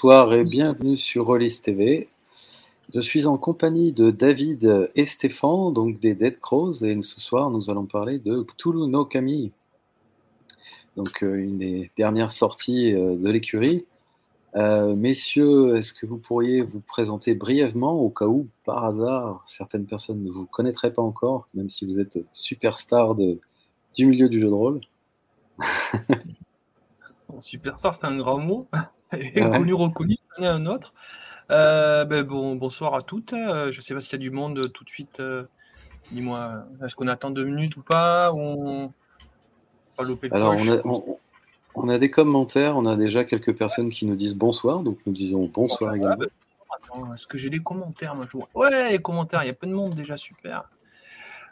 Bonsoir et bienvenue sur Rollis TV. Je suis en compagnie de David et Stéphane, donc des Dead Crows, et ce soir nous allons parler de Cthulhu no donc euh, une des dernières sorties euh, de l'écurie. Euh, messieurs, est-ce que vous pourriez vous présenter brièvement au cas où, par hasard, certaines personnes ne vous connaîtraient pas encore, même si vous êtes superstar de, du milieu du jeu de rôle? Superstar, c'est un grand mot. Connu, reconnu, c'en est un autre. Euh, ben bon, bonsoir à toutes. Euh, je ne sais pas s'il y a du monde tout de suite. Euh, dis-moi, est-ce qu'on attend deux minutes ou pas on... Alors, on a, des commentaires. On a déjà quelques personnes qui nous disent bonsoir. Donc, nous disons bonsoir également. Ben, est-ce que j'ai des commentaires moi, je Ouais, les commentaires. Il y a peu de monde déjà. Super.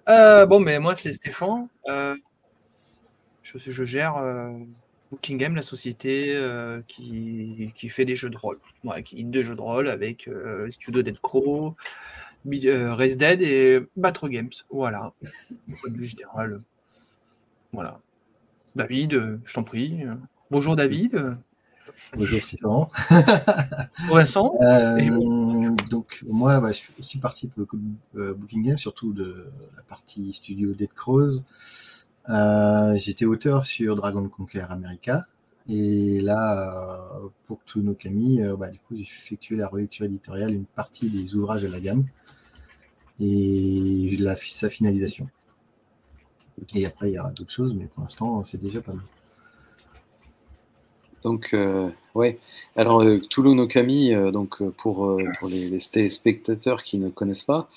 bon, mais moi, c'est Stéphane. Je, je, gère Booking Game, la société euh, qui, qui, fait des jeux de rôle. Ouais, qui de jeux de rôle avec euh, Studio Dead Crow, euh, Race Dead et Battle Games. Voilà. général. Voilà. David, je t'en prie. Bonjour David. Bonjour Sylvain. Vincent. donc moi, bah, je suis aussi parti pour le Booking Game, surtout de la partie Studio Dead Crows. Euh, j'étais auteur sur Dragon Conquer America. Et là, euh, pour Tsuno Kami, euh, bah, du coup, j'ai effectué la relecture éditoriale, une partie des ouvrages de la gamme et sa finalisation. Et après, il y aura d'autres choses, mais pour l'instant, c'est déjà pas mal. Donc, ouais. Alors, euh, Kami, donc pour, pour les, les, spectateurs qui ne connaissent pas,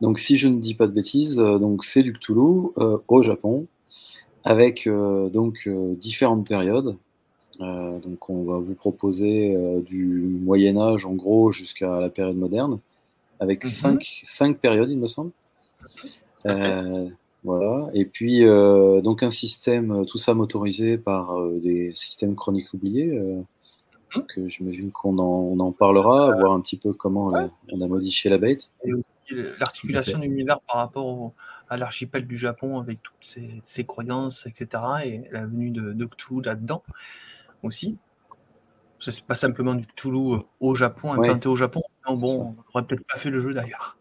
donc si je ne dis pas de bêtises, donc c'est du Cthulhu au Japon, avec euh, donc euh, différentes périodes. Euh, donc on va vous proposer du Moyen Âge en gros jusqu'à la période moderne, avec mhm. cinq, cinq, périodes il me semble. Voilà. Et puis, donc un système, tout ça motorisé par des systèmes chroniques oubliés. Mhm. j'imagine qu'on en, en, parlera, voir un petit peu comment on a modifié la bête. Et aussi l'articulation de l'univers par rapport au, à l'archipel du Japon avec toutes ses, croyances, etc. Et la venue de, de Cthulhu là-dedans aussi. C'est pas simplement du Cthulhu euh, au Japon, implanté au Japon. Non, bon, on aurait peut-être pas fait le jeu d'ailleurs.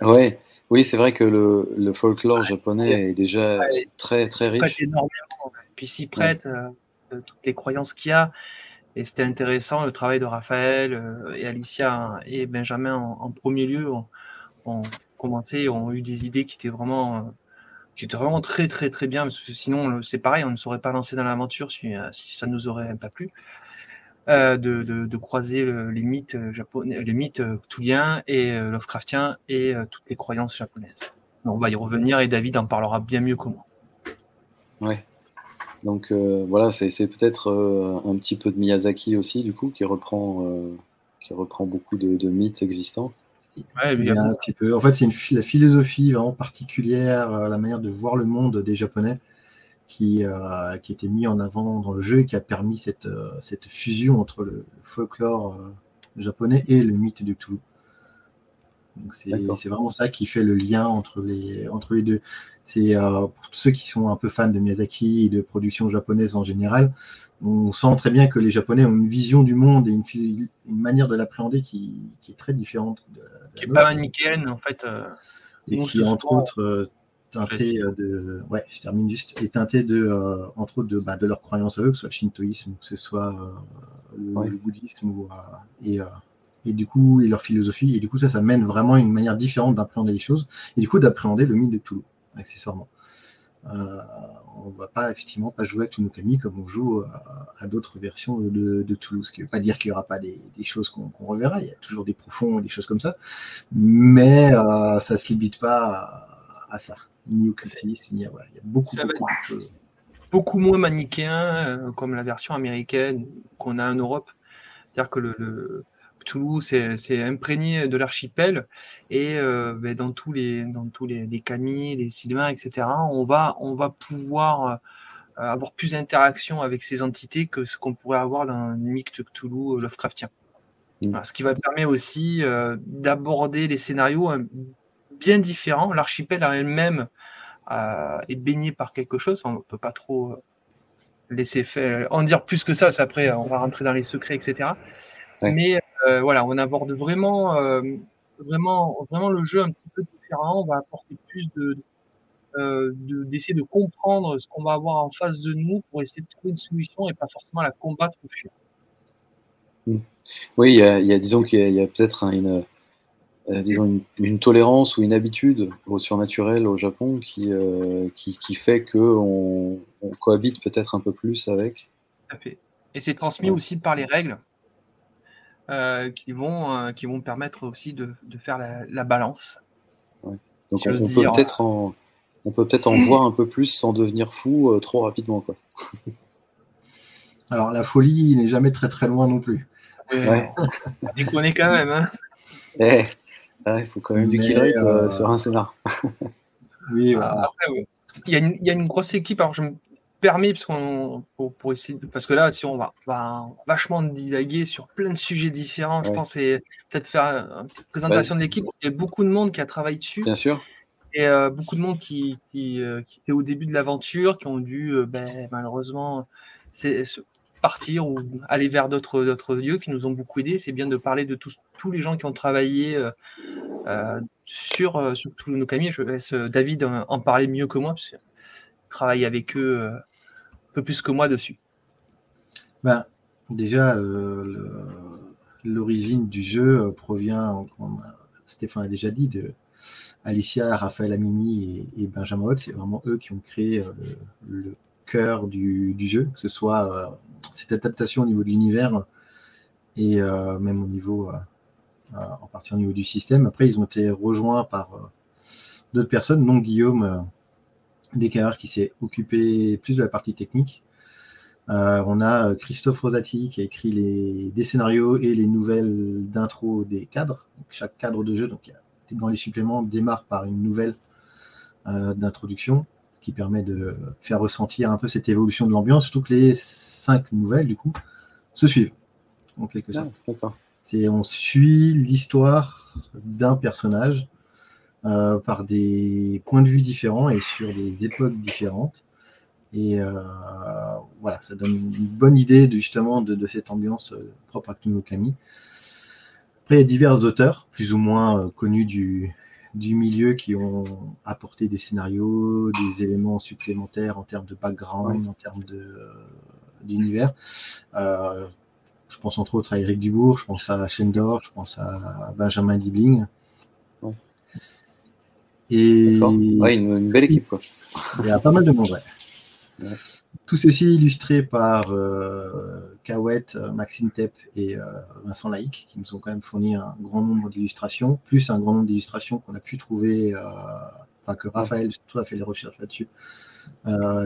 Ouais. Oui, c'est vrai que le, le folklore japonais est déjà très très riche. Énormément. Puis s'y prête euh, toutes les croyances qu'il y a. Et c'était intéressant le travail de Raphaël euh, et Alicia et Benjamin en, premier lieu ont commencé, ont eu des idées qui étaient vraiment, euh, qui étaient vraiment très très très bien, parce que sinon c'est pareil, on ne saurait pas lancer dans l'aventure si, euh, si ça nous aurait pas plu. Euh, de, croiser les mythes japonais, les mythes et Lovecraftiens et toutes les croyances japonaises. On va y revenir et David en parlera bien mieux que moi. Ouais. Donc voilà, c'est peut-être un petit peu de Miyazaki aussi, du coup, qui reprend, qui reprend beaucoup de mythes existants. Un petit peu. En fait, c'est une la philosophie vraiment particulière, euh, la manière de voir le monde des Japonais qui, euh, qui était mis en avant dans le jeu et qui a permis cette, euh, cette fusion entre le, folklore japonais et le mythe de Cthulhu. C'est vraiment ça qui fait le lien entre les, entre les deux. C'est pour ceux qui sont un peu fans de Miyazaki et de production japonaise en général, on sent très bien que les Japonais ont une vision du monde et une, une manière de l'appréhender qui, qui, est très différente de, qui n'est pas manichéenne en fait. Euh, et qui est entre autres euh, teinté euh, de, ouais, je termine juste, est teinté de, entre autres de, bah, de leurs croyances à eux, que ce soit le shintoïsme, que ce soit le, bouddhisme ou, et et du coup et leur philosophie et du coup ça ça mène vraiment une manière différente d'appréhender les choses et du coup d'appréhender le mythe de Toulouse accessoirement euh, on va pas effectivement pas jouer avec Tunukami comme on joue à, d'autres versions de, Toulouse. Ce qui ne veut pas dire qu'il n'y aura pas des, choses qu'on reverra. Il y a toujours des profonds, des choses comme ça. Mais euh, ça ne se limite pas à, ça. Ni au cultisme, ni à. Voilà. Il y a beaucoup, beaucoup de choses. Beaucoup moins manichéen, euh, comme la version américaine qu'on a en Europe. C'est-à-dire que le Toulouse, c'est imprégné de l'archipel et euh, ben, dans tous les dans tous les, les camis, les sylvains, etc. On va on va pouvoir euh, avoir plus d'interaction avec ces entités que ce qu'on pourrait avoir dans un mythe Cthulhu euh, Lovecraftien. Mm. ce qui va permettre aussi d'aborder les scénarios bien différents. L'archipel en elle-même est baigné par quelque chose. On ne peut pas trop laisser faire, en dire plus que ça. Après, on va rentrer dans les secrets, etc. Mais euh, voilà, on aborde vraiment, euh, vraiment, vraiment le jeu un petit peu différent. On va apporter plus de, euh, d'essayer de, comprendre ce qu'on va avoir en face de nous pour essayer de trouver une solution et pas forcément la combattre ou fuir. Hmm. Oui, il y a, disons qu'il y a, peut-être une, disons une, tolérance ou une habitude au surnaturel au Japon qui, qui, qui, fait qu'on on cohabite peut-être un peu plus avec. Tout à fait. Et c'est transmis aussi par les règles. Euh, qui, vont, euh, qui vont permettre aussi de, de faire la, la balance. Ouais. Donc on, peut peut-être en, on peut peut-être en voir un peu plus sans devenir fou euh, trop rapidement. Quoi. Alors la folie n'est jamais très très loin non plus. Ouais. Déconner quand même. Hein. Eh, il faut quand même du kill rate sur un scénar. oui, voilà. Après, oui. Il, y a une, il y a une grosse équipe. Alors je me permis, parce, qu'on, pour, essayer parce que là, si on va, vachement divaguer sur plein de sujets différents, je pense, et peut-être faire une petite présentation de l'équipe, parce qu'il y a beaucoup de monde qui a travaillé dessus. Bien sûr. Et euh, beaucoup de monde qui, qui, euh, qui, était au début de l'aventure, qui ont dû euh, ben, malheureusement c'est, partir ou aller vers d'autres, d'autres lieux qui nous ont beaucoup aidés. C'est bien de parler de tous, tous les gens qui ont travaillé sur, sur tous nos camions. Je laisse David en, parler mieux que moi, parce que travaille avec eux peu plus que moi dessus. Ben, déjà, l'origine du jeu provient, comme Stéphane a déjà dit, de Alicia, Raphaël Amimi et, Benjamin Holt. C'est vraiment eux qui ont créé euh, le, cœur du, jeu, que ce soit euh, cette adaptation au niveau de l'univers et euh, même au niveau, en partie au niveau du système. Après, ils ont été rejoints par d'autres personnes, dont Guillaume Descartes qui s'est occupé plus de la partie technique. Euh, on a Christophe Rosati qui a écrit les, des scénarios et les nouvelles d'intro des cadres. chaque cadre de jeu, donc dans les suppléments, démarre par une nouvelle euh, d'introduction qui permet de faire ressentir un peu cette évolution de l'ambiance, surtout que les cinq nouvelles, du coup, se suivent, en quelque sorte. Ah, on suit l'histoire d'un personnage euh, par des points de vue différents et sur des époques différentes. Et euh, voilà, ça donne une bonne idée justement de, cette ambiance euh, propre à Kunokami. Après, il y a divers auteurs, plus ou moins connus du, du milieu, qui ont apporté des scénarios, des éléments supplémentaires en termes de background, en termes d'univers. je pense entre autres à Eric Dubourg, je pense à Shendor, je pense à Benjamin Dibling. Et une, belle équipe. Quoi. Il y a pas mal de monde, ouais. Tout ceci illustré par euh, Kawet, euh, Maxime Tepp et euh, Vincent Laïc, qui nous ont quand même fourni un grand nombre d'illustrations, plus un grand nombre d'illustrations qu'on a pu trouver, euh, enfin que Raphaël surtout a fait les recherches là-dessus.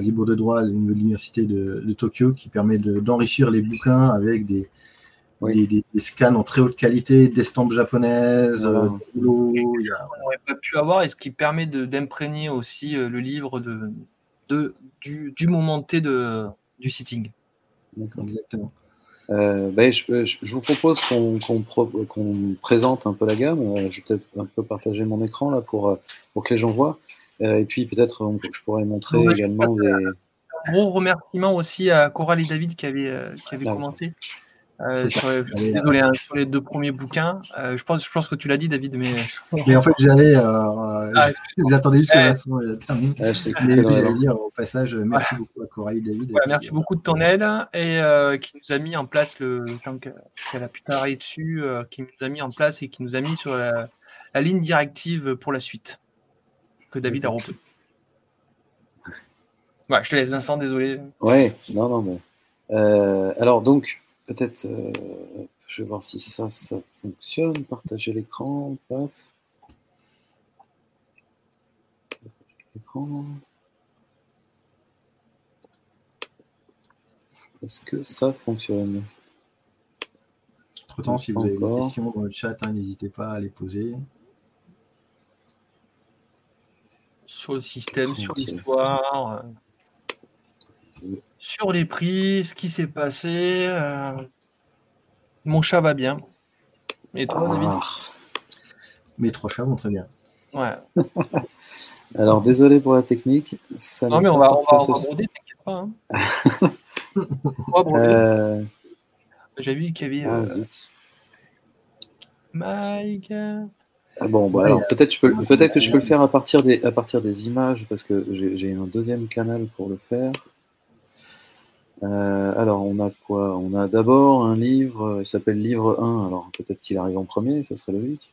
libre de droit à l'université de, de, Tokyo, qui permet d'enrichir les bouquins avec des, des, scans en très haute qualité, d'estampes japonaises, euh, On n'aurait pas pu avoir, et ce qui permet d'imprégner aussi euh, le livre de, de du, moment T de, du sitting. Exactement. Euh, ben, je, vous propose qu'on présente un peu la gamme. je vais peut-être un peu partager mon écran là pour, pour que les gens voient. et puis peut-être je pourrais montrer également des. Un gros remerciement aussi à Coralie David qui avait, qui avait commencé. Euh, sur, désolé, hein, sur les deux premiers bouquins. Euh, je, pense, je pense que tu l'as dit, David, mais. Mais en fait, j'allais. Euh, ah, vous attendez juste que Vincent termine. Ah, mais j'allais dire au passage, merci beaucoup à Coralie, David. merci beaucoup de ton aide et qui nous a mis en place le. qu'elle a pu travailler dessus, qui nous a mis en place et qui nous a mis sur la, la ligne directive pour la suite que David a repris. Ouais, je te laisse, Vincent, désolé. Ouais, non, non, mais. alors, donc, peut-être, euh, je vais voir si ça, ça fonctionne. Partager l'écran, paf. L'écran. Est-ce que ça fonctionne? Entre temps, si vous avez des questions dans le chat, hein, n'hésitez pas à les poser. Sur le système, sur l'histoire. Euh sur les prix, ce qui s'est passé. Euh, mon chat va bien. Et toi, David ah. Mes trois chats vont très bien. Ouais. Alors, désolé pour la technique. non, mais on va, on va, broder, t'inquiète pas. Hein. euh... J'ai vu qu'il y avait. Ah, Mike. Ah bon, bah alors peut-être peut-être que je peux le faire à partir des, à partir des images parce que j'ai un deuxième canal pour le faire. Euh, alors on a quoi? On a d'abord un livre, il s'appelle Livre 1. Alors peut-être qu'il arrive en premier, ça serait logique.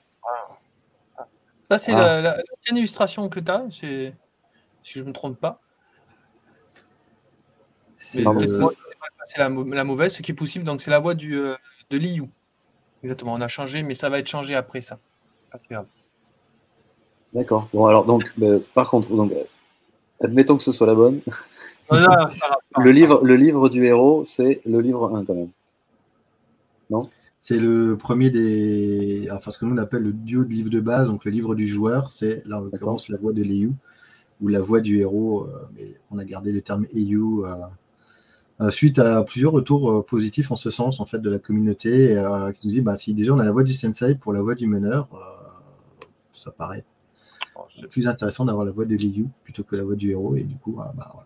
Ça c'est ah. la, la, illustration que tu as, si je ne me trompe pas. C'est la, la, mauvaise, ce qui est possible. Donc c'est la voix du, euh, de Liu. Exactement, on a changé, mais ça va être changé après ça. D'accord. Bon, alors, donc, bah, par contre, donc, admettons que ce soit la bonne. le, livre, le livre du héros, c'est le livre 1 quand même. Non? C'est le premier des. Enfin, ce que nous on appelle le duo de livres de base. Donc, le livre du joueur, c'est là en l'occurrence la voix de Liu ou la voix du héros. Euh, mais on a gardé le terme Eiyu. Euh, euh, suite à plusieurs retours positifs en ce sens en fait de la communauté qui nous dit bah, si déjà on a la voix du sensei pour la voix du meneur, ça paraît plus intéressant d'avoir la voix de Liu plutôt que la voix du héros. Et du coup, ah, bah,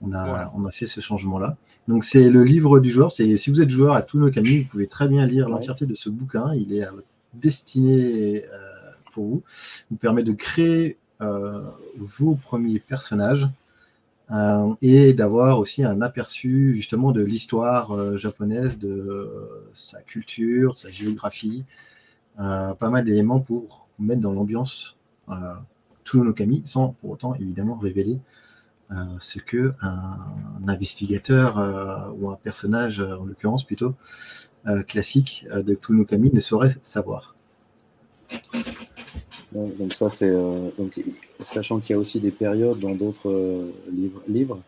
on, a, on a fait ce changement-là. Donc, c'est le livre du joueur. C'est Si vous êtes joueur à tous nos camions, vous pouvez très bien lire l'entièreté de ce bouquin. Il est destiné euh, pour vous. Il vous permet de créer euh, vos premiers personnages. Euh, et d'avoir aussi un aperçu justement de l'histoire japonaise, de sa culture, sa géographie, pas mal d'éléments pour mettre dans l'ambiance euh, Kami sans pour autant évidemment révéler euh, ce que un, investigateur euh, ou un personnage, en l'occurrence plutôt, classique de Kami ne saurait savoir. Donc ça c'est donc sachant qu'il y a aussi des périodes dans d'autres livres. livres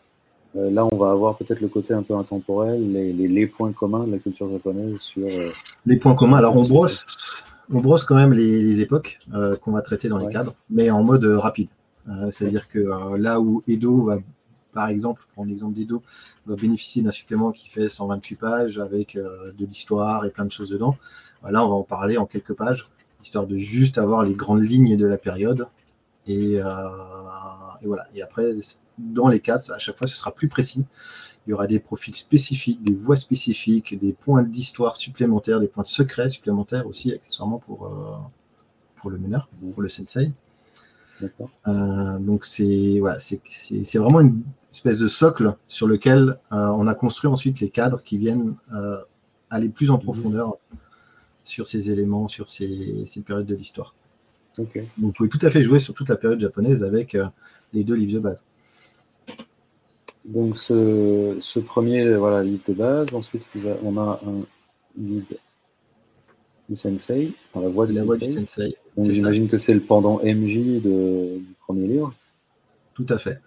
là, on va avoir peut-être le côté un peu intemporel, les, les, les, points communs de la culture japonaise sur. les points communs. Alors, on brosse, on brosse quand même les, époques euh, qu'on va traiter dans les cadres, mais en mode euh, rapide. Euh, c'est-à-dire que là où Edo va, par exemple, prendre l'exemple d'Edo, va bénéficier d'un supplément qui fait 128 pages avec de l'histoire et plein de choses dedans, là, on va en parler en quelques pages, histoire de juste avoir les grandes lignes de la période. Et, et voilà. Et après, dans les cadres, à chaque fois, ce sera plus précis. Il y aura des profils spécifiques, des voix spécifiques, des points d'histoire supplémentaires, des points de secret supplémentaires aussi, accessoirement pour, euh, pour le meneur, pour le sensei. Euh, donc c'est voilà, c'est vraiment une espèce de socle sur lequel euh, on a construit ensuite les cadres qui viennent aller plus en mhm. profondeur sur ces éléments, sur ces, ces périodes de l'histoire. Donc vous pouvez tout à fait jouer sur toute la période japonaise avec les deux livres de base. Donc ce, premier voilà, livre de base, ensuite on a un livre du sensei, la voix du sensei. j'imagine que c'est le pendant MJ du premier livre. Tout à fait.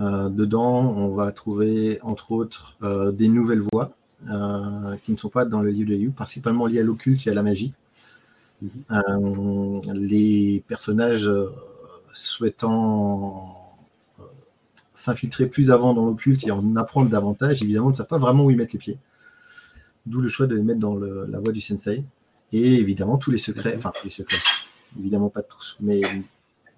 Euh, dedans, on va trouver entre autres euh, des nouvelles voix euh, qui ne sont pas dans le livre de Yu, principalement liées à l'occulte et à la magie. Mhm. les personnages souhaitant s'infiltrer plus avant dans l'occulte et en apprendre davantage, évidemment, ne savent pas vraiment où ils mettent les pieds. D'où le choix de les mettre dans la voie du sensei. Et évidemment, tous les secrets, enfin, tous les secrets, évidemment pas tous, mais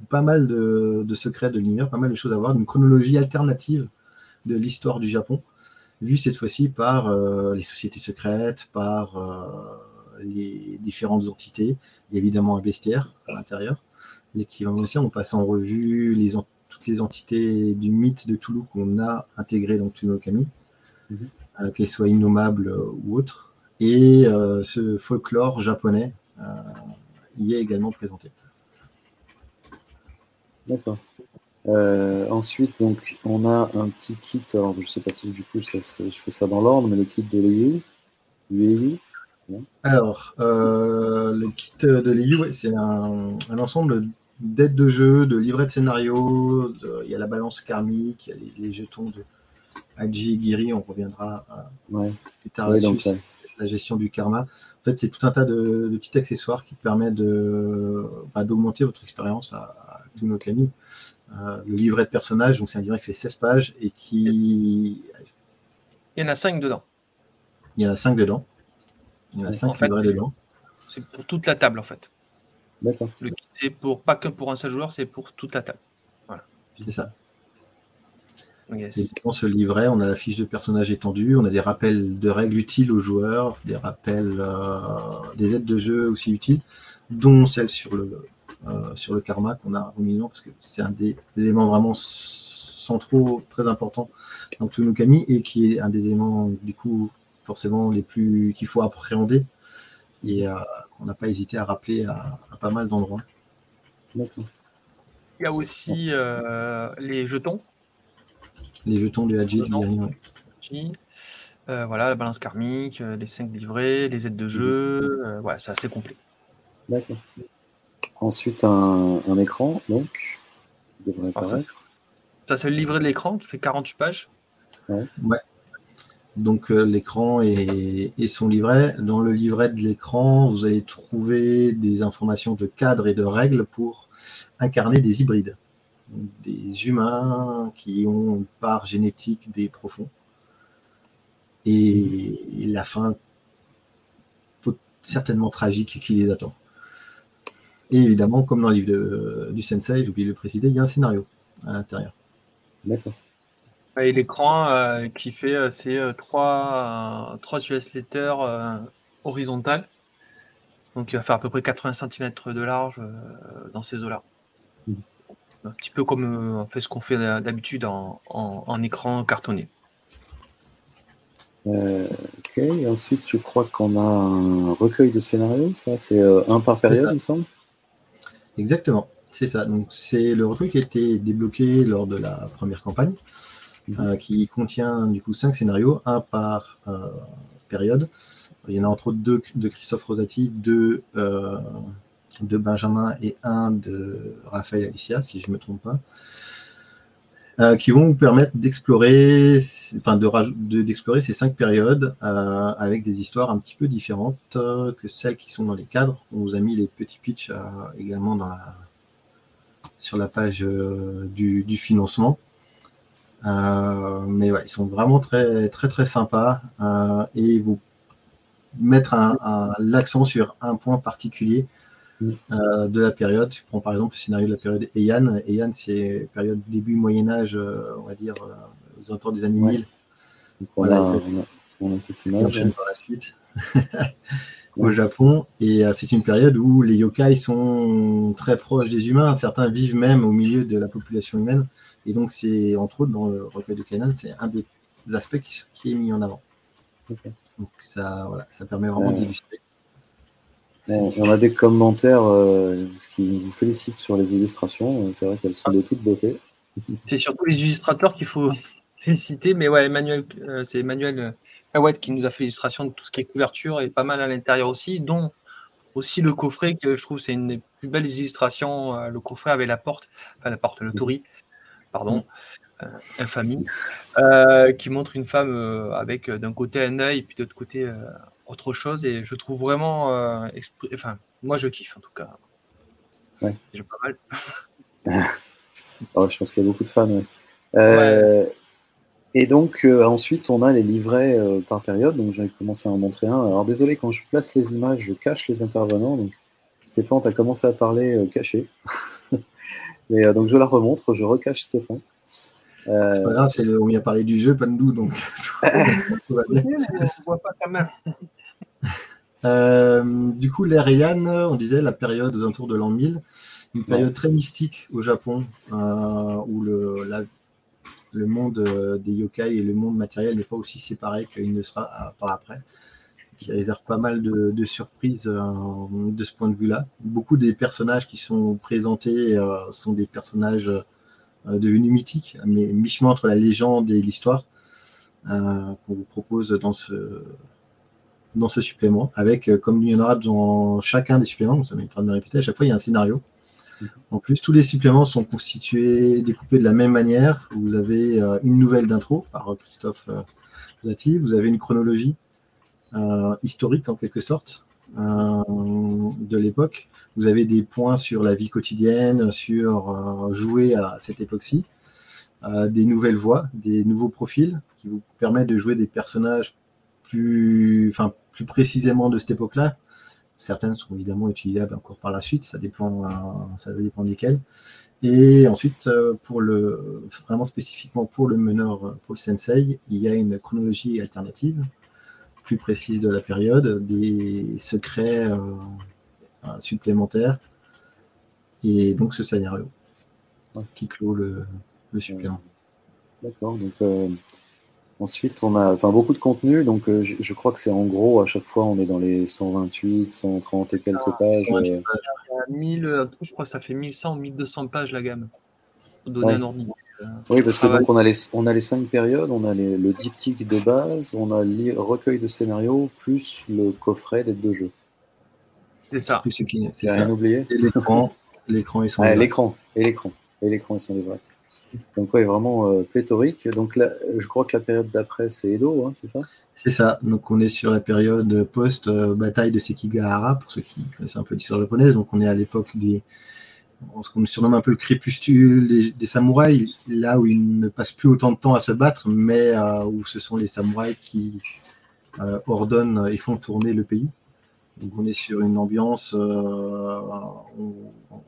pas mal de, secrets de l'univers, pas mal de choses à voir, une chronologie alternative de l'histoire du Japon, vue cette fois-ci par euh, les sociétés secrètes, par euh, les différentes entités, et évidemment un bestiaire à l'intérieur, l'équivalent aussi, on passe en revue les, toutes les entités du mythe de Toulouse qu'on a intégrées dans Kami, mhm. euh, qu'elles soient innommables euh, ou autres. Et euh, ce folklore japonais y est également présenté. D'accord. ensuite, donc, on a un petit kit. Alors, je ne sais pas si du coup je fais ça dans l'ordre, mais le kit de l'EU. Alors, le kit de l'EU, c'est un, un, ensemble d'aide de jeu, de livret de scénario, il y a la balance karmique, il y a les, jetons de Haji et Giri, on reviendra euh, plus tard là-dessus, la gestion du karma. En fait, c'est tout un tas de, petits accessoires qui permettent de, bah, d'augmenter votre expérience à, à Tunokami. Euh, le livret de personnage, donc c'est un livret qui fait 16 pages et qui. Il y en a 5 dedans. Il y en a 5 dedans. Il y en a 5 livrets dedans. C'est pour toute la table en fait. Le c'est pour pas que pour un seul joueur, c'est pour toute la table. C'est ça. dans ce livret, on a la fiche de personnage étendue, on a des rappels de règles utiles aux joueurs, des rappels, euh, des aides de jeu aussi utiles, dont celle sur le, euh, sur le karma qu'on a au milieu, parce que c'est un des, éléments vraiment centraux, très importants dans Kami, et qui est un des éléments, du coup, forcément, les plus qu'il faut appréhender, et euh, qu'on n'a pas hésité à rappeler à, pas mal d'endroits. Il y a aussi les jetons les jetons du Haji, euh, voilà, la balance karmique, euh, les 5 livrets, les aides de jeu, mhm. euh, ouais, c'est assez complet. D'accord. Ensuite, un, écran, donc, ah, ça, c'est le livret de l'écran qui fait 48 pages. Ouais. Donc l'écran et, son livret. Dans le livret de l'écran, vous allez trouver des informations de cadre et de règles pour incarner des hybrides des humains qui ont une part génétique des profonds. Et, la fin certainement tragique qui les attend. Et évidemment, comme dans le livre du Sensei, j'ai oublié de le préciser, il y a un scénario à l'intérieur. D'accord. Et l'écran euh, qui fait euh, ces euh, trois, trois US letters horizontales. Donc il va faire à peu près 80 cm de large dans ces eaux-là un petit peu comme euh, fait ce qu'on fait d'habitude en, écran cartonné. Euh, ok, ensuite je crois qu'on a un recueil de scénarios, ça c'est euh, un par période, il me semble. Exactement, c'est ça. Donc c'est le recueil qui a été débloqué lors de la première campagne, mhm. qui contient du coup cinq scénarios, un par période. Il y en a entre autres deux de Christophe Rosati, deux de Benjamin et un de Raphaël Alicia, si je ne me trompe pas, euh, qui vont vous permettre d'explorer, enfin de, ces cinq périodes euh, avec des histoires un petit peu différentes euh, que celles qui sont dans les cadres. On vous a mis les petits pitchs également sur la page du, financement. Mais ouais, ils sont vraiment très très très sympas et vous mettre l'accent sur un point particulier euh, de la période. Tu prends par exemple le scénario de la période Eyan. Eyan, c'est période début Moyen-Âge, euh, on va dire, euh, aux alentours des années 1000. voilà, on a, cette image. par la suite. au Japon. Et c'est une période où les yokai sont très proches des humains. Certains vivent même au milieu de la population humaine. Et donc, c'est entre autres dans le recueil de Kanan, c'est un des aspects qui, est mis en avant. Donc, ça, voilà, ça permet vraiment d'illustrer on a des commentaires euh, qui vous félicitent sur les illustrations. C'est vrai qu'elles sont de toute beauté. C'est surtout les illustrateurs qu'il faut féliciter. Mais ouais, Emmanuel, euh, c'est Emmanuel Qui nous a fait l'illustration de tout ce qui est couverture et pas mal à l'intérieur aussi, dont aussi le coffret que je trouve c'est une des plus belles illustrations. Euh, le coffret avec la porte, enfin la porte, le tori, pardon, infamie, qui montre une femme avec d'un côté un œil et puis de l'autre côté autre chose et je trouve vraiment. Euh, enfin, moi je kiffe en tout cas. Ouais. J'ai pas mal. oh, je pense qu'il y a beaucoup de fans. Euh, et donc, euh, ensuite, on a les livrets par période. Donc, j'ai commencé à en montrer un. Alors, désolé, quand je place les images, je cache les intervenants. Donc, Stéphane, tu as commencé à parler caché. Mais, donc, je la remontre, je recache Stéphane. C'est pas grave, on vient parler du jeu, pas de nous, donc on voit pas quand même. Euh, du coup, l'ère on disait la période aux alentours de l'an 1000, une période très mystique au Japon, euh, où le, le monde euh, des yokai et le monde matériel n'est pas aussi séparé qu'il ne sera par après, qui réserve pas mal de, surprises de ce point de vue-là. Beaucoup des personnages qui sont présentés sont des personnages devenus mythiques, mais mi-chemin entre la légende et l'histoire, qu'on vous propose dans ce dans ce supplément, avec, euh, comme il y en aura dans chacun des suppléments, ça m'est en train de me répéter, à chaque fois il y a un scénario. En plus, tous les suppléments sont constitués, découpés de la même manière. Vous avez euh, une nouvelle d'intro par Christophe euh, Zati, vous avez une chronologie historique en quelque sorte de l'époque. Vous avez des points sur la vie quotidienne, sur jouer à cette époque-ci, des nouvelles voix, des nouveaux profils qui vous permettent de jouer des personnages plus précisément de cette époque-là. Certaines sont évidemment utilisables encore par la suite, ça dépend, ça dépend desquelles. Et ensuite, pour le, vraiment spécifiquement pour le meneur, pour le sensei, il y a une chronologie alternative, plus précise de la période, des secrets supplémentaires, et donc ce scénario qui clôt le, supplément. D'accord, donc Ensuite, on a enfin, beaucoup de contenu, donc euh, je, crois que c'est en gros, à chaque fois, on est dans les 128, 130 et quelques ah, pages. Euh. Euh, je crois que ça fait 1100 ou 1200 pages la gamme, pour donner un ordre. Oui, parce que donc on a les, on a les cinq périodes, on a le diptyque de base, on a le recueil de scénarios, plus le coffret des deux jeux. C'est ça. Plus ce qui, c'est rien oublié. Et l'écran, l'écran, ils sont. Ah, l'écran, et l'écran, et l'écran, ils sont vrais. Donc oui, vraiment euh, pléthorique. Donc je crois que la période d'après, c'est Edo, hein, c'est ça? C'est ça. Donc on est sur la période post-bataille de Sekigahara, pour ceux qui connaissent un peu l'histoire japonaise. Donc on est à l'époque des... ce qu'on surnomme un peu le crépuscule des, samouraïs, là où ils ne passent plus autant de temps à se battre, mais euh, où ce sont les samouraïs qui euh, ordonnent et font tourner le pays. Donc on est sur une ambiance, où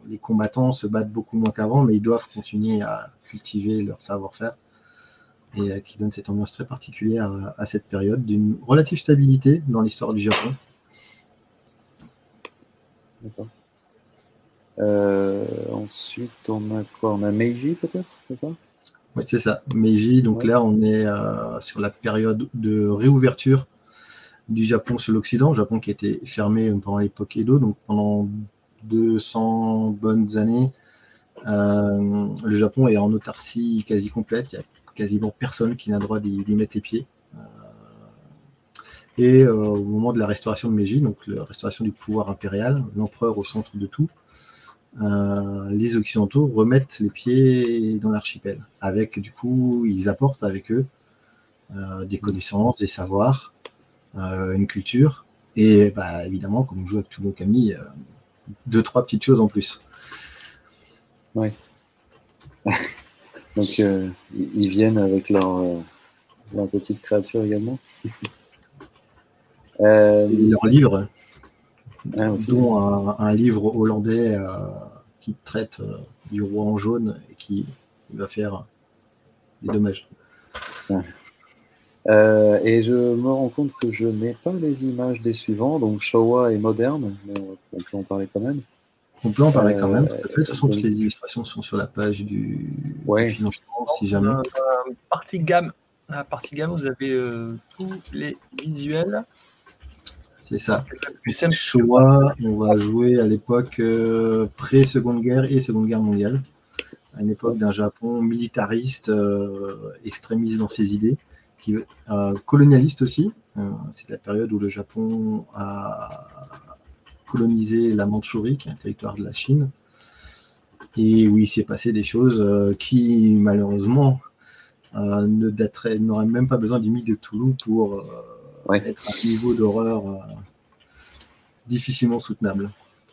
les combattants se battent beaucoup moins qu'avant, mais ils doivent continuer à cultiver leur savoir-faire et euh, qui donne cette ambiance très particulière à, cette période d'une relative stabilité dans l'histoire du Japon. D'accord. Euh, ensuite, on a quoi? On a Meiji peut-être, c'est ça? Oui, c'est ça. Meiji, donc là, on est euh, sur la période de réouverture du Japon sur l'Occident. Japon qui était fermé pendant l'époque Edo, donc pendant 200 bonnes années, euh, le Japon est en autarcie quasi complète. Il n'y a quasiment personne qui n'a le droit d'y mettre les pieds. Euh, et euh, au moment de la restauration de Meiji, donc la restauration du pouvoir impérial, l'empereur au centre de tout, les Occidentaux remettent les pieds dans l'archipel. Avec, du coup, ils apportent avec eux des connaissances, des savoirs, une culture. Et bah, évidemment, comme on joue avec Toulouse Camille, deux, trois petites choses en plus. Oui. Donc, euh, ils viennent avec leur, euh, leur petite créature également. euh, leur livre, ah, dont un, livre hollandais euh, qui traite du roi en jaune et qui va faire des dommages. et je me rends compte que je n'ai pas les images des suivants, donc Showa est moderne, mais on peut en parler quand même. On peut en parler quand même. De toute façon, toutes les illustrations sont sur la page du, financement, si jamais. Euh, partie gamme. La partie gamme, vous avez euh, tous les visuels. C'est ça. Showa, on va jouer à l'époque euh, pré-seconde guerre et seconde guerre mondiale. À une époque d'un Japon militariste, extrémiste dans ses idées, qui, colonialiste aussi. C'est la période où le Japon a colonisé la Mandchourie, qui est un territoire de la Chine, et où il s'est passé des choses euh, qui, malheureusement, euh, ne n'auraient même pas besoin du mythe de Toulouse pour euh, être à un niveau d'horreur difficilement soutenable.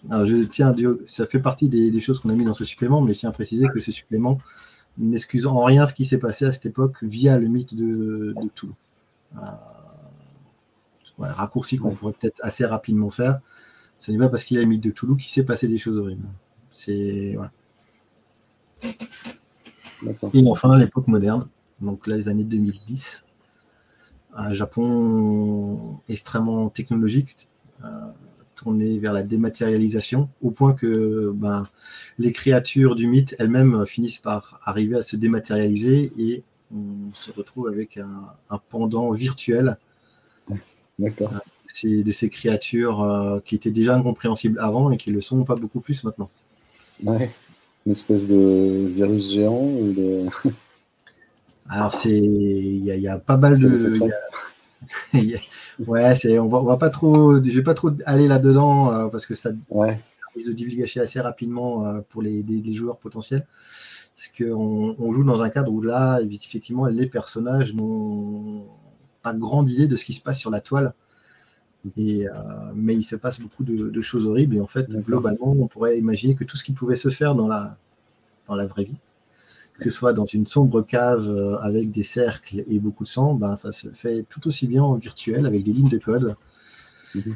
Alors, je tiens, ça fait partie des, choses qu'on a mis dans ce supplément, mais je tiens à préciser que ce supplément n'excuse en rien ce qui s'est passé à cette époque via le mythe de, de Toulouse. raccourci qu'on pourrait peut-être assez rapidement faire. Ce n'est pas parce qu'il a mis de Toulouse qu'il s'est passé des choses horribles. C'est voilà. Et enfin, l'époque moderne, donc là, les années 2010, un Japon extrêmement technologique, euh, tourné vers la dématérialisation, au point que ben, les créatures du mythe elles-mêmes finissent par arriver à se dématérialiser et on se retrouve avec un, pendant virtuel. D'accord. Euh, de ces créatures euh, qui étaient déjà incompréhensibles avant et qui le sont pas beaucoup plus maintenant. Ouais, une espèce de virus géant ou de... Alors c'est, il y, a pas mal de, ouais, c'est, on va, on va pas trop, je vais pas trop aller là-dedans euh, parce que ça, ouais. risque de divulgacher assez rapidement euh, pour les, joueurs potentiels. Parce qu'on on joue dans un cadre où là, effectivement, les personnages n'ont pas grande idée de ce qui se passe sur la toile et, euh, mais il se passe beaucoup de, choses horribles. Et en fait, globalement, on pourrait imaginer que tout ce qui pouvait se faire dans la, dans la vraie vie, que ce soit dans une sombre cave euh, avec des cercles et beaucoup de sang, ben, ça se fait tout aussi bien en virtuel avec des lignes de code. Mhm.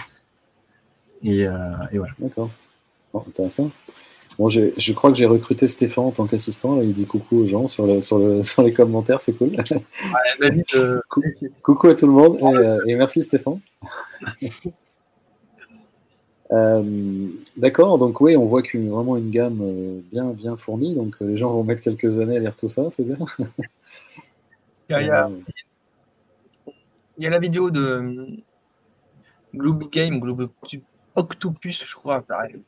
Et, et voilà. D'accord. intéressant. Bon, je crois que j'ai recruté Stéphane en tant qu'assistant. Il dit coucou aux gens sur, le, sur, le, sur les commentaires, c'est cool. Ouais, coucou, à tout le monde et, et merci Stéphane. Euh, d'accord, donc oui, on voit qu'une vraiment une gamme euh, bien bien fournie, donc euh, les gens vont mettre quelques années à lire tout ça, c'est bien. il, y a, il, y a, la vidéo de Glooby Game, Glooby Octopus, je crois,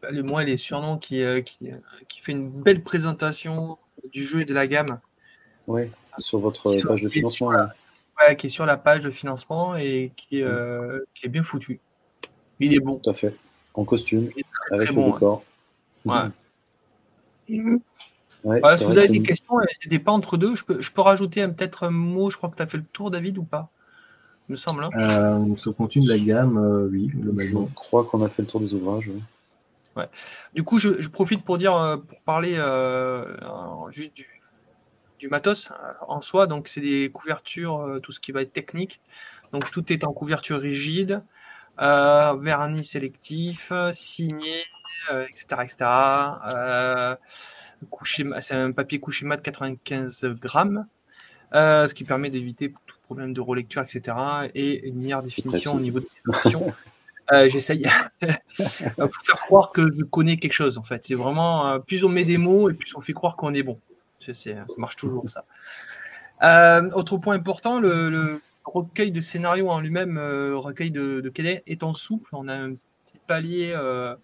le moins les surnoms, qui, qui, qui, fait une belle présentation du jeu et de la gamme. Oui, sur votre page de financement. ouais, qui est sur la page de financement et qui, mm. qui est bien foutu. Il est bon. Tout à fait en costume, avec le décor. Ouais. si vous avez des questions, n'hésitez pas entre deux. Je peux, je peux rajouter peut-être un mot. Je crois que tu as fait le tour, David, ou pas? Me semble. Hein euh, sur le contenu de la gamme, euh, oui, Je crois qu'on a fait le tour des ouvrages. Ouais. Du coup, je, profite pour dire, euh, pour parler juste du, du, matos en soi. Donc, c'est des couvertures, tout ce qui va être technique. Donc, tout est en couverture rigide. Euh, vernis sélectif, signé, etc. Euh, etc. Euh, c'est un papier couché mat de 95 grammes, ce qui permet d'éviter tout problème de relecture, etc. Et une meilleure définition au niveau de l'expression. J'essaye pour faire croire que je connais quelque chose en fait. C'est vraiment plus on met des mots et plus on fait croire qu'on est bon. ça marche toujours ça. autre point important, le, recueil de scénario en lui-même, euh, recueil de, de est étant souple, on a un petit palier euh,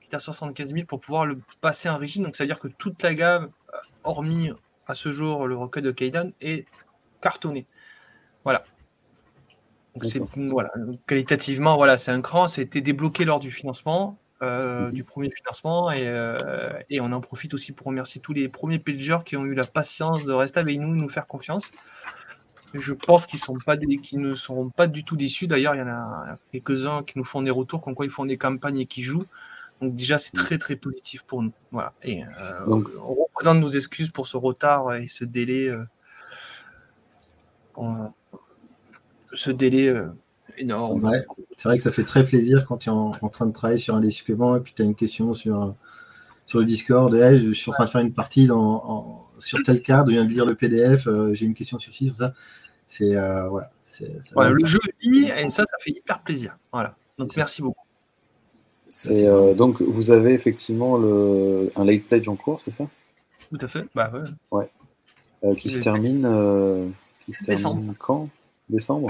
qui est à 75 000 pour pouvoir le passer en rigide. Donc, ça veut dire que toute la gamme, euh, hormis à ce jour le recueil de Kaidan, est cartonné. Voilà. Donc, c'est, voilà. Qualitativement, voilà, c'est un cran. C'était débloqué lors du financement. Mhm. du premier financement et, et, on en profite aussi pour remercier tous les premiers pagers qui ont eu la patience de rester avec nous, nous faire confiance. Je pense qu'ils sont pas ne seront pas du tout déçus. D'ailleurs, il y en a quelques-uns qui nous font des retours, comme quoi ils font des campagnes et qui jouent. Donc déjà, c'est très très positif pour nous. Voilà. Et euh, Donc, on représente nos excuses pour ce retard et ce délai, euh, ce délai euh, énorme. c'est vrai que ça fait très plaisir quand tu es en, train de travailler sur un des suppléments et puis tu as une question sur, sur le Discord. Et, je suis en train de faire une partie dans, sur tel carte, je viens de lire le PDF, j'ai une question sur ci, sur ça. C'est euh, voilà, le jeu et ça, ça fait hyper plaisir. Voilà. Donc merci beaucoup. C'est euh, donc vous avez effectivement le, un late pledge en cours, c'est ça? Tout à fait. Bah, ouais. Euh, qui, se termine, qui se termine quand? Décembre.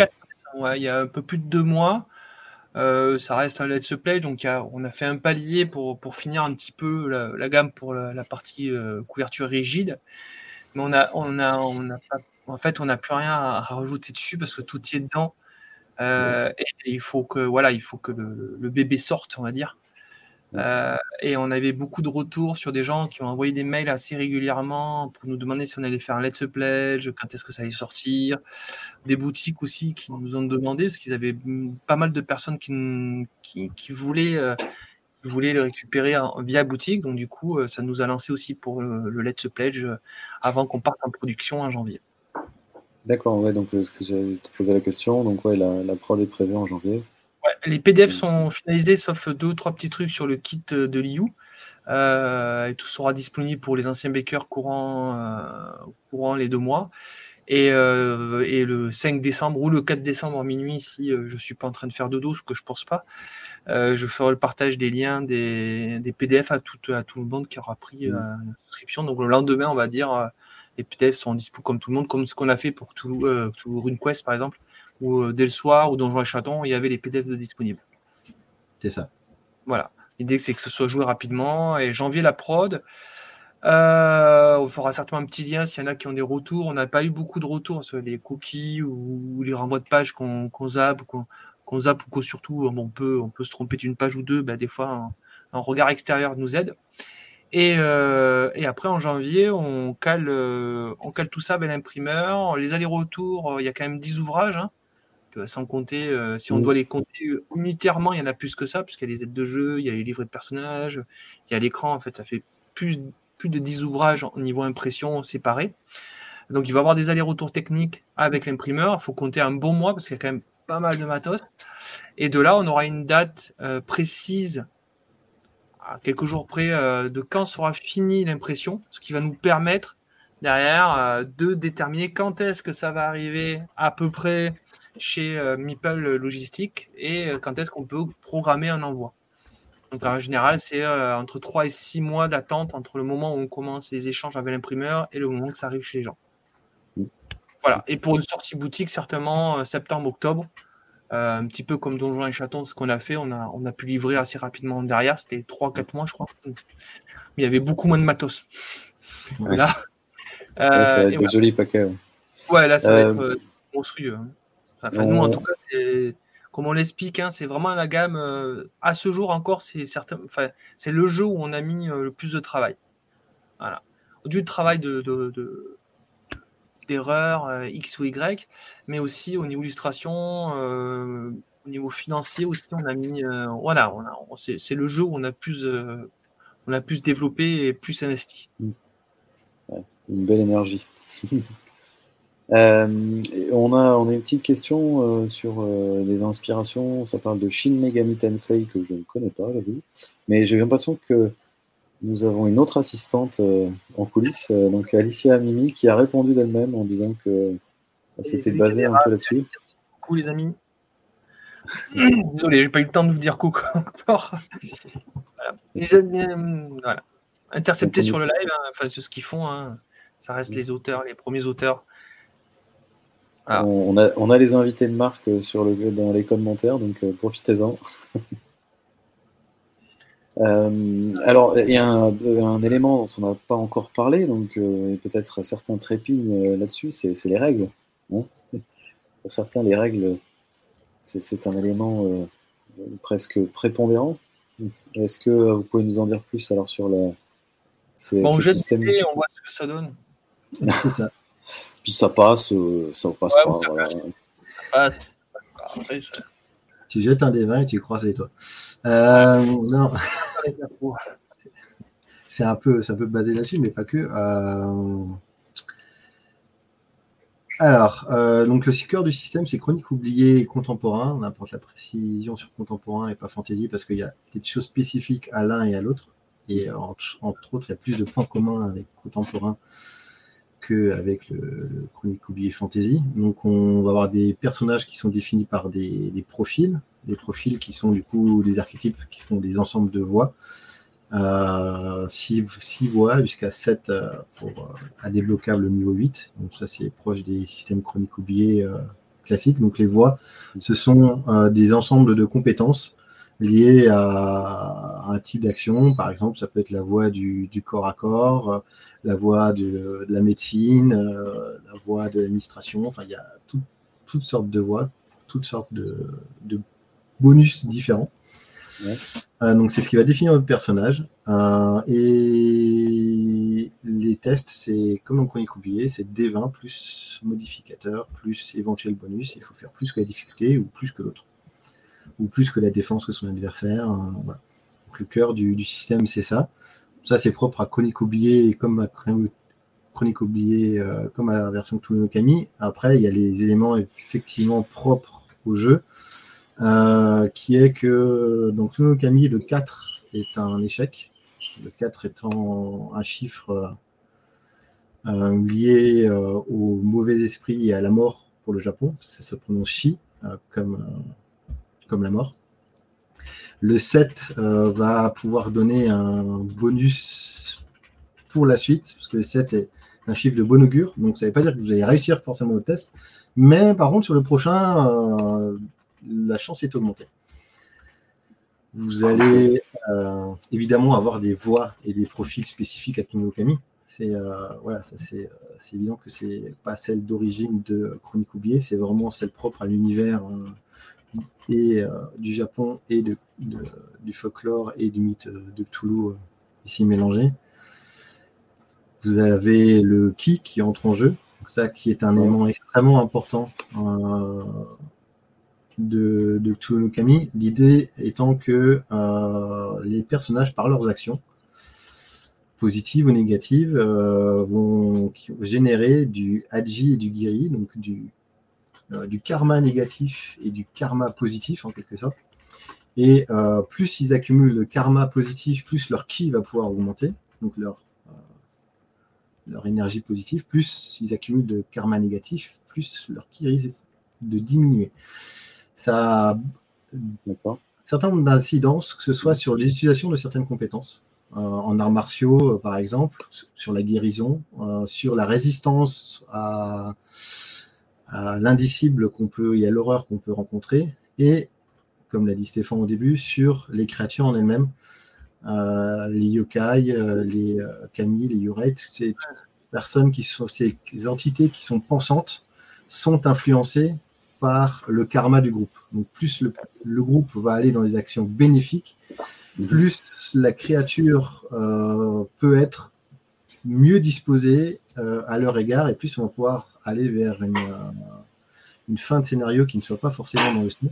il y a un peu plus de deux mois. ça reste un let's play, donc on a fait un palier pour, pour finir un petit peu la, gamme pour la, partie couverture rigide. Mais on a, on a, on a pas en fait, on n'a plus rien à, rajouter dessus parce que tout y est dedans. Euh, et, il faut que voilà, il faut que le, bébé sorte, on va dire. Euh, et on avait beaucoup de retours sur des gens qui ont envoyé des mails assez régulièrement pour nous demander si on allait faire un let's pledge, quand est-ce que ça allait sortir. Des boutiques aussi qui nous ont demandé parce qu'ils avaient pas mal de personnes qui, qui, voulaient euh, voulait le récupérer via boutique. Donc, du coup, ça nous a lancé aussi pour le, le Let's Pledge avant qu'on parte en production en janvier. D'accord, ouais, donc euh, ce que j'avais la question, donc ouais, la, la, prod est prévue en janvier. Ouais, les PDF sont finalisés sauf deux ou trois petits trucs sur le kit de l'IU. Euh, et tout sera disponible pour les anciens bakers courant, euh, courant les deux mois. Et, euh, et, le 5 décembre ou le 4 décembre à minuit, si je ne suis pas en train de faire de douche, que je pense pas, je ferai le partage des liens des, des PDF à tout, à tout le monde qui aura pris mmh. la souscription. Donc le lendemain, on va dire, les PDF sont dispo comme tout le monde, comme ce qu'on a fait pour tout, euh, une quest par exemple, ou euh, dès le soir, ou Donjon et Chaton, il y avait les PDF de disponibles. C'est ça. Voilà. L'idée, c'est que ce soit joué rapidement. Et janvier, la prod. Euh, on fera certainement un petit lien s'il y en a qui ont des retours. On n'a pas eu beaucoup de retours sur les cookies ou, les renvois de pages qu'on zappe, qu'on zappe ou qu'on surtout on peut, on peut se tromper d'une page ou deux. Ben, des fois, un, regard extérieur nous aide. Euh, et, après, en janvier, on cale, euh, on cale tout ça avec l'imprimeur. Les allers-retours, euh, il y a quand même 10 ouvrages, hein. Sans compter, si on doit les compter unitairement, il y en a plus que ça, puisqu'il y a les aides de jeu, il y a les livrets de personnages, il y a l'écran, en fait, ça fait plus, plus de 10 ouvrages au niveau impression séparés. Donc, il va y avoir des allers-retours techniques avec l'imprimeur. Il faut compter un bon mois, parce qu'il y a quand même pas mal de matos. Et de là, on aura une date précise, à quelques jours près, de quand sera finie l'impression, ce qui va nous permettre derrière de déterminer quand est-ce que ça va arriver à peu près chez Meeple Logistique et quand est-ce qu'on peut programmer un envoi. Donc en général, c'est entre 3 et 6 mois d'attente entre le moment où on commence les échanges avec l'imprimeur et le moment que ça arrive chez les gens. Voilà. Et pour une sortie boutique, certainement septembre-octobre. Euh, un petit peu comme Donjon et Chaton, ce qu'on a fait, on a, on a pu livrer assez rapidement derrière. C'était 3-4 mois, je crois. Mais il y avait beaucoup moins de matos. Là, ça va être des jolis paquets. Ouais. là, ça va être euh, monstrueux. Enfin, nous, en tout cas, comme on l'explique, hein, c'est vraiment la gamme. Euh, à ce jour encore, c'est certain, enfin, c'est le jeu où on a mis le plus de travail. Voilà. Du travail de, euh, X ou Y, mais aussi au niveau illustration, euh, au niveau financier aussi, on a mis, euh, voilà, on c'est, le jeu où on a plus, on a plus développé et plus investi. Mm. une belle énergie. on, a, on a une petite question sur les inspirations. Ça parle de Shin Megami Tensei que je ne connais pas, mais j'ai l'impression que nous avons une autre assistante euh, en coulisses, euh, donc Alicia Mimi, qui a répondu d'elle-même en disant que c'était basé un peu là-dessus. Coucou les amis. Désolé, j'ai pas eu le temps de vous dire coucou encore. voilà. Interceptés sur le live, hein, enfin, c'est ce qu'ils font. Hein. Ça reste les auteurs, les premiers auteurs. On, a, on, a, les invités de marque sur le, dans les commentaires, donc euh, profitez-en. Euh, alors, il y a un, élément dont on n'a pas encore parlé, donc euh, peut-être certains trépignent euh, là-dessus, c'est les règles. Hein. Pour certains, les règles, c'est un élément presque prépondérant. Est-ce que vous pouvez nous en dire plus alors sur le bon, ce système on voit ce que ça donne. c'est ça. Puis ça passe, ça passe pas. Ça passe. Tu jettes un des vins et tu croises les doigts. Euh, non. C'est un peu, ça peut baser là-dessus, mais pas que. Euh, alors, euh, donc le cœur du système, c'est chronique oubliée et contemporain. On apporte la précision sur contemporain et pas fantaisie parce qu'il y a des choses spécifiques à l'un et à l'autre. Et entre, autres, il y a plus de points communs avec contemporain qu'avec le, le chronique oublié fantasy. Donc, on va avoir des personnages qui sont définis par des profils des profils qui sont du coup des archétypes qui font des ensembles de voix. Euh, 6, voix jusqu'à 7 euh, pour, euh, à débloquable niveau 8. Donc ça c'est proche des systèmes chroniques oubliés euh, classiques. Donc les voix, ce sont des ensembles de compétences liées à, un type d'action. Par exemple, ça peut être la voix du, corps à corps, la voix de, la médecine, la voix de l'administration. Enfin, il y a toutes sortes de voix, toutes sortes de, de bonus différents. Euh, donc c'est ce qui va définir notre personnage. Euh, et les tests, c'est comme on chronique oublié, c'est D20 plus modificateur plus éventuel bonus. Il faut faire plus que la difficulté ou plus que l'autre. Ou plus que la défense que son adversaire. Euh, le cœur du, système, c'est ça. Ça, c'est propre à chronique oublié comme à chronique oublié comme à la version de Kami. Après, il y a les éléments effectivement propres au jeu. Euh, qui est que donc Kami, le 4 est un échec, le 4 étant un chiffre euh, lié euh, au mauvais esprit et à la mort pour le Japon, ça se prononce Shi comme, la mort. Le 7 va pouvoir donner un bonus pour la suite, parce que le 7 est un chiffre de bon augure, donc ça ne veut pas dire que vous allez réussir forcément au test, mais par contre sur le prochain, la chance est augmentée. Vous allez euh, évidemment avoir des voix et des profils spécifiques à Kinokami. C'est euh, voilà, c'est euh, évident que c'est pas celle d'origine de Chronique oubliée, c'est vraiment celle propre à l'univers et du Japon et de, du folklore et du mythe de Cthulhu ici mélangé. Vous avez le ki qui entre en jeu, ça qui est un élément extrêmement important de, de Kami, l'idée étant que euh, les personnages, par leurs actions, positives ou négatives, euh, vont générer du Haji et du Giri, donc du, du karma négatif et du karma positif en quelque sorte. Et plus ils accumulent le karma positif, plus leur ki va pouvoir augmenter, donc leur, leur énergie positive, plus ils accumulent de karma négatif, plus leur ki risque de diminuer. Ça a un certain nombre d'incidences, que ce soit sur l'utilisation de certaines compétences, euh, en arts martiaux, euh, par exemple, sur la guérison, euh, sur la résistance à, l'indicible qu'on peut, et à l'horreur qu'on peut rencontrer, et, comme l'a dit Stéphane au début, sur les créatures en elles-mêmes, les yokai, les kami, les yurei, toutes ces personnes qui sont, ces entités qui sont pensantes, sont influencées par le karma du groupe. Donc plus le groupe va aller dans les actions bénéfiques, Mhm. plus la créature euh, peut être mieux disposée euh, à leur égard et plus on va pouvoir aller vers une, euh, fin de scénario qui ne soit pas forcément dans le snow.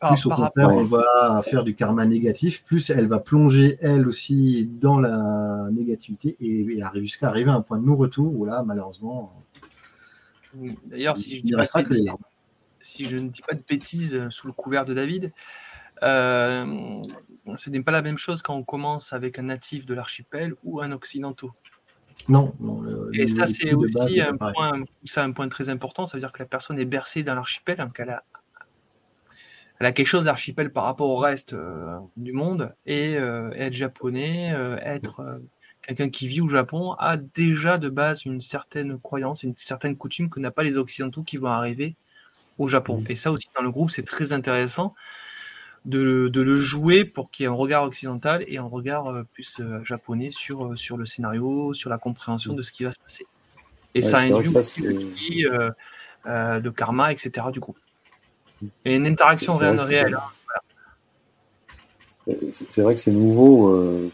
plus au contraire, on va faire du karma négatif, plus elle va plonger elle aussi dans la négativité et, arrive jusqu'à arriver à un point de non-retour où là, malheureusement, D'ailleurs, si, si, je ne dis pas de bêtises sous le couvert de David, euh, ce n'est pas la même chose quand on commence avec un natif de l'archipel ou un occidentaux. Non, et ça, c'est aussi un point, un point très important. Ça veut dire que la personne est bercée dans l'archipel, donc elle a, elle a quelque chose d'archipel par rapport au reste euh, du monde. Et euh, être japonais, être quelqu'un qui vit au Japon, a déjà de base une certaine croyance, une certaine coutume que n'a pas les occidentaux qui vont arriver au Japon. Mmh. Et ça aussi, dans le groupe, c'est très intéressant de, le jouer pour qu'il y ait un regard occidental et un regard euh, plus euh, japonais sur, euh, sur le scénario, sur la compréhension de ce qui va se passer. Et ça induit aussi euh, de karma, etc. du coup. Et une interaction réelle. réelle c'est vrai que c'est nouveau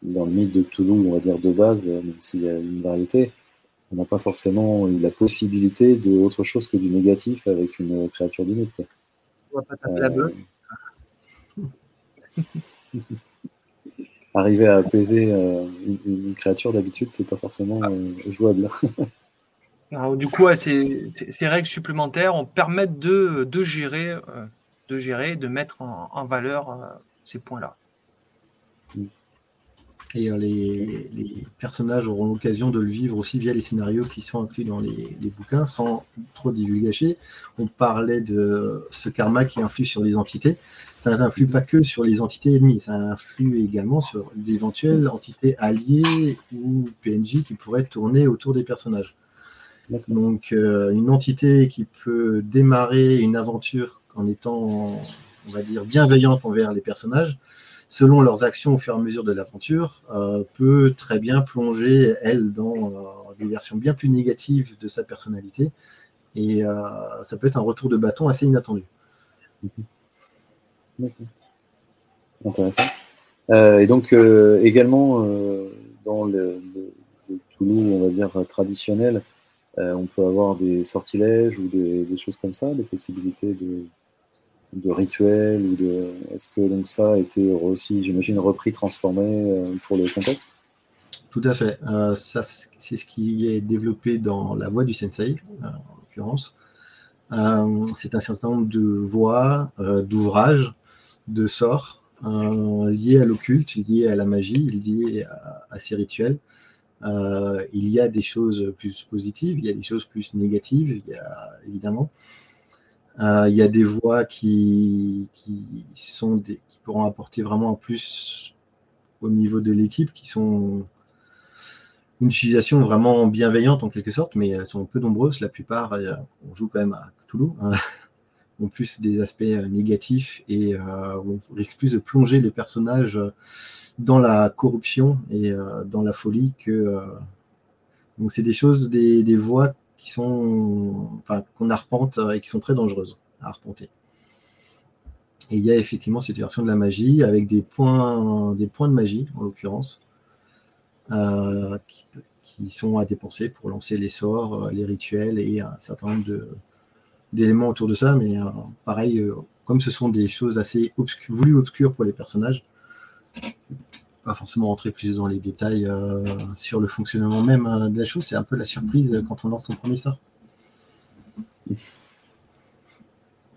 dans le mythe de Toulouse, on va dire de base, même s'il y a une variété. On n'a pas forcément eu la possibilité de autre chose que du négatif avec une créature du mythe. On va pas taper la bœuf. Arriver à apaiser euh, une, créature d'habitude, c'est pas forcément euh, jouable. du coup, ces, règles supplémentaires permettent de, de gérer, euh, de gérer, de mettre en valeur ces points-là. Et euh, les, personnages auront l'occasion de le vivre aussi via les scénarios qui sont inclus dans les, bouquins, sans trop divulgacher. On parlait de ce karma qui influe sur les entités. Ça n'influe pas que sur les entités ennemies, ça influe également sur d'éventuelles entités alliées ou PNJ qui pourraient tourner autour des personnages. Donc, euh, une entité qui peut démarrer une aventure en étant, on va dire, bienveillante envers les personnages, selon leurs actions au fur et à mesure de l'aventure, euh, peut très bien plonger, elle, dans euh, des versions bien plus négatives de sa personnalité. Et euh, ça peut être un retour de bâton assez inattendu. Intéressant. et donc, également, dans le, Toulouse, on va dire, traditionnel, on peut avoir des sortilèges ou des choses comme ça, des possibilités de, de rituels ou de est-ce que donc ça a été aussi j'imagine repris transformé euh, pour le contexte? Tout à fait. Euh, c'est ce qui est développé dans la voix du sensei euh, en l'occurrence. C'est un certain nombre de voix d'ouvrages de sorts liés à l'occulte liés à la magie liés à, à ces rituels. Il y a des choses plus positives il y a des choses plus négatives il y a évidemment il y a des voix qui, qui, sont qui pourront apporter vraiment en plus au niveau de l'équipe, qui sont une utilisation vraiment bienveillante en quelque sorte, mais elles sont peu nombreuses. La plupart, euh, on joue quand même à Toulouse, hein, ont plus des aspects euh, négatifs et on risque plus de plonger les personnages dans la corruption et dans la folie que. donc c'est des choses, des, des voix qui sont, enfin, qu'on arpente et qui sont très dangereuses à arpenter. Et il y a effectivement cette version de la magie avec des points, des points de magie en l'occurrence, euh, qui, sont à dépenser pour lancer les sorts, euh, les rituels et un certain nombre d'éléments autour de ça. Mais euh, pareil, comme ce sont des choses assez voulues obscures pour les personnages, pas forcément rentrer plus dans les détails euh, sur le fonctionnement même euh, de la chose. C'est un peu la surprise quand on lance son premier sort.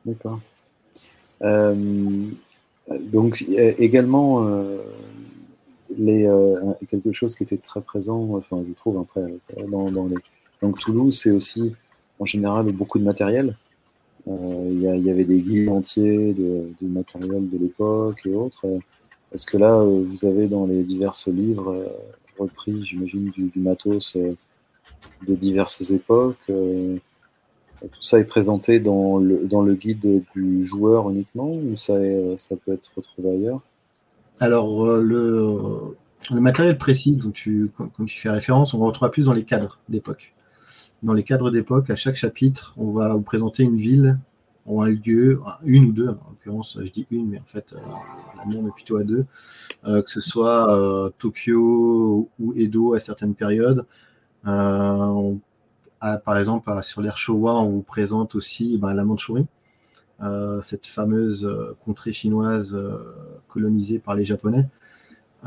D'accord. donc également les, quelque chose qui était très présent, enfin je trouve après dans, dans les donc Toulouse, c'est aussi en général beaucoup de matériel. Euh, il y, avait des guides entiers de, matériel de l'époque et autres. Est-ce que là, euh, vous avez dans les divers livres euh, repris, j'imagine, du, matos de diverses époques Tout ça est présenté dans le, guide du joueur uniquement ou ça, peut être retrouvé ailleurs? Alors, le, matériel précis dont tu, quand tu fais référence, on le retrouve plus dans les cadres d'époque. Dans les cadres d'époque, à chaque chapitre, on va vous présenter une ville ou un lieu, une ou deux, en l'occurrence, je dis une, mais en fait, euh, la est plutôt à deux, euh, que ce soit euh, Tokyo ou Edo à certaines périodes. par exemple, sur l'ère Showa, on vous présente aussi ben, la Mandchourie, cette fameuse contrée chinoise colonisée par les Japonais.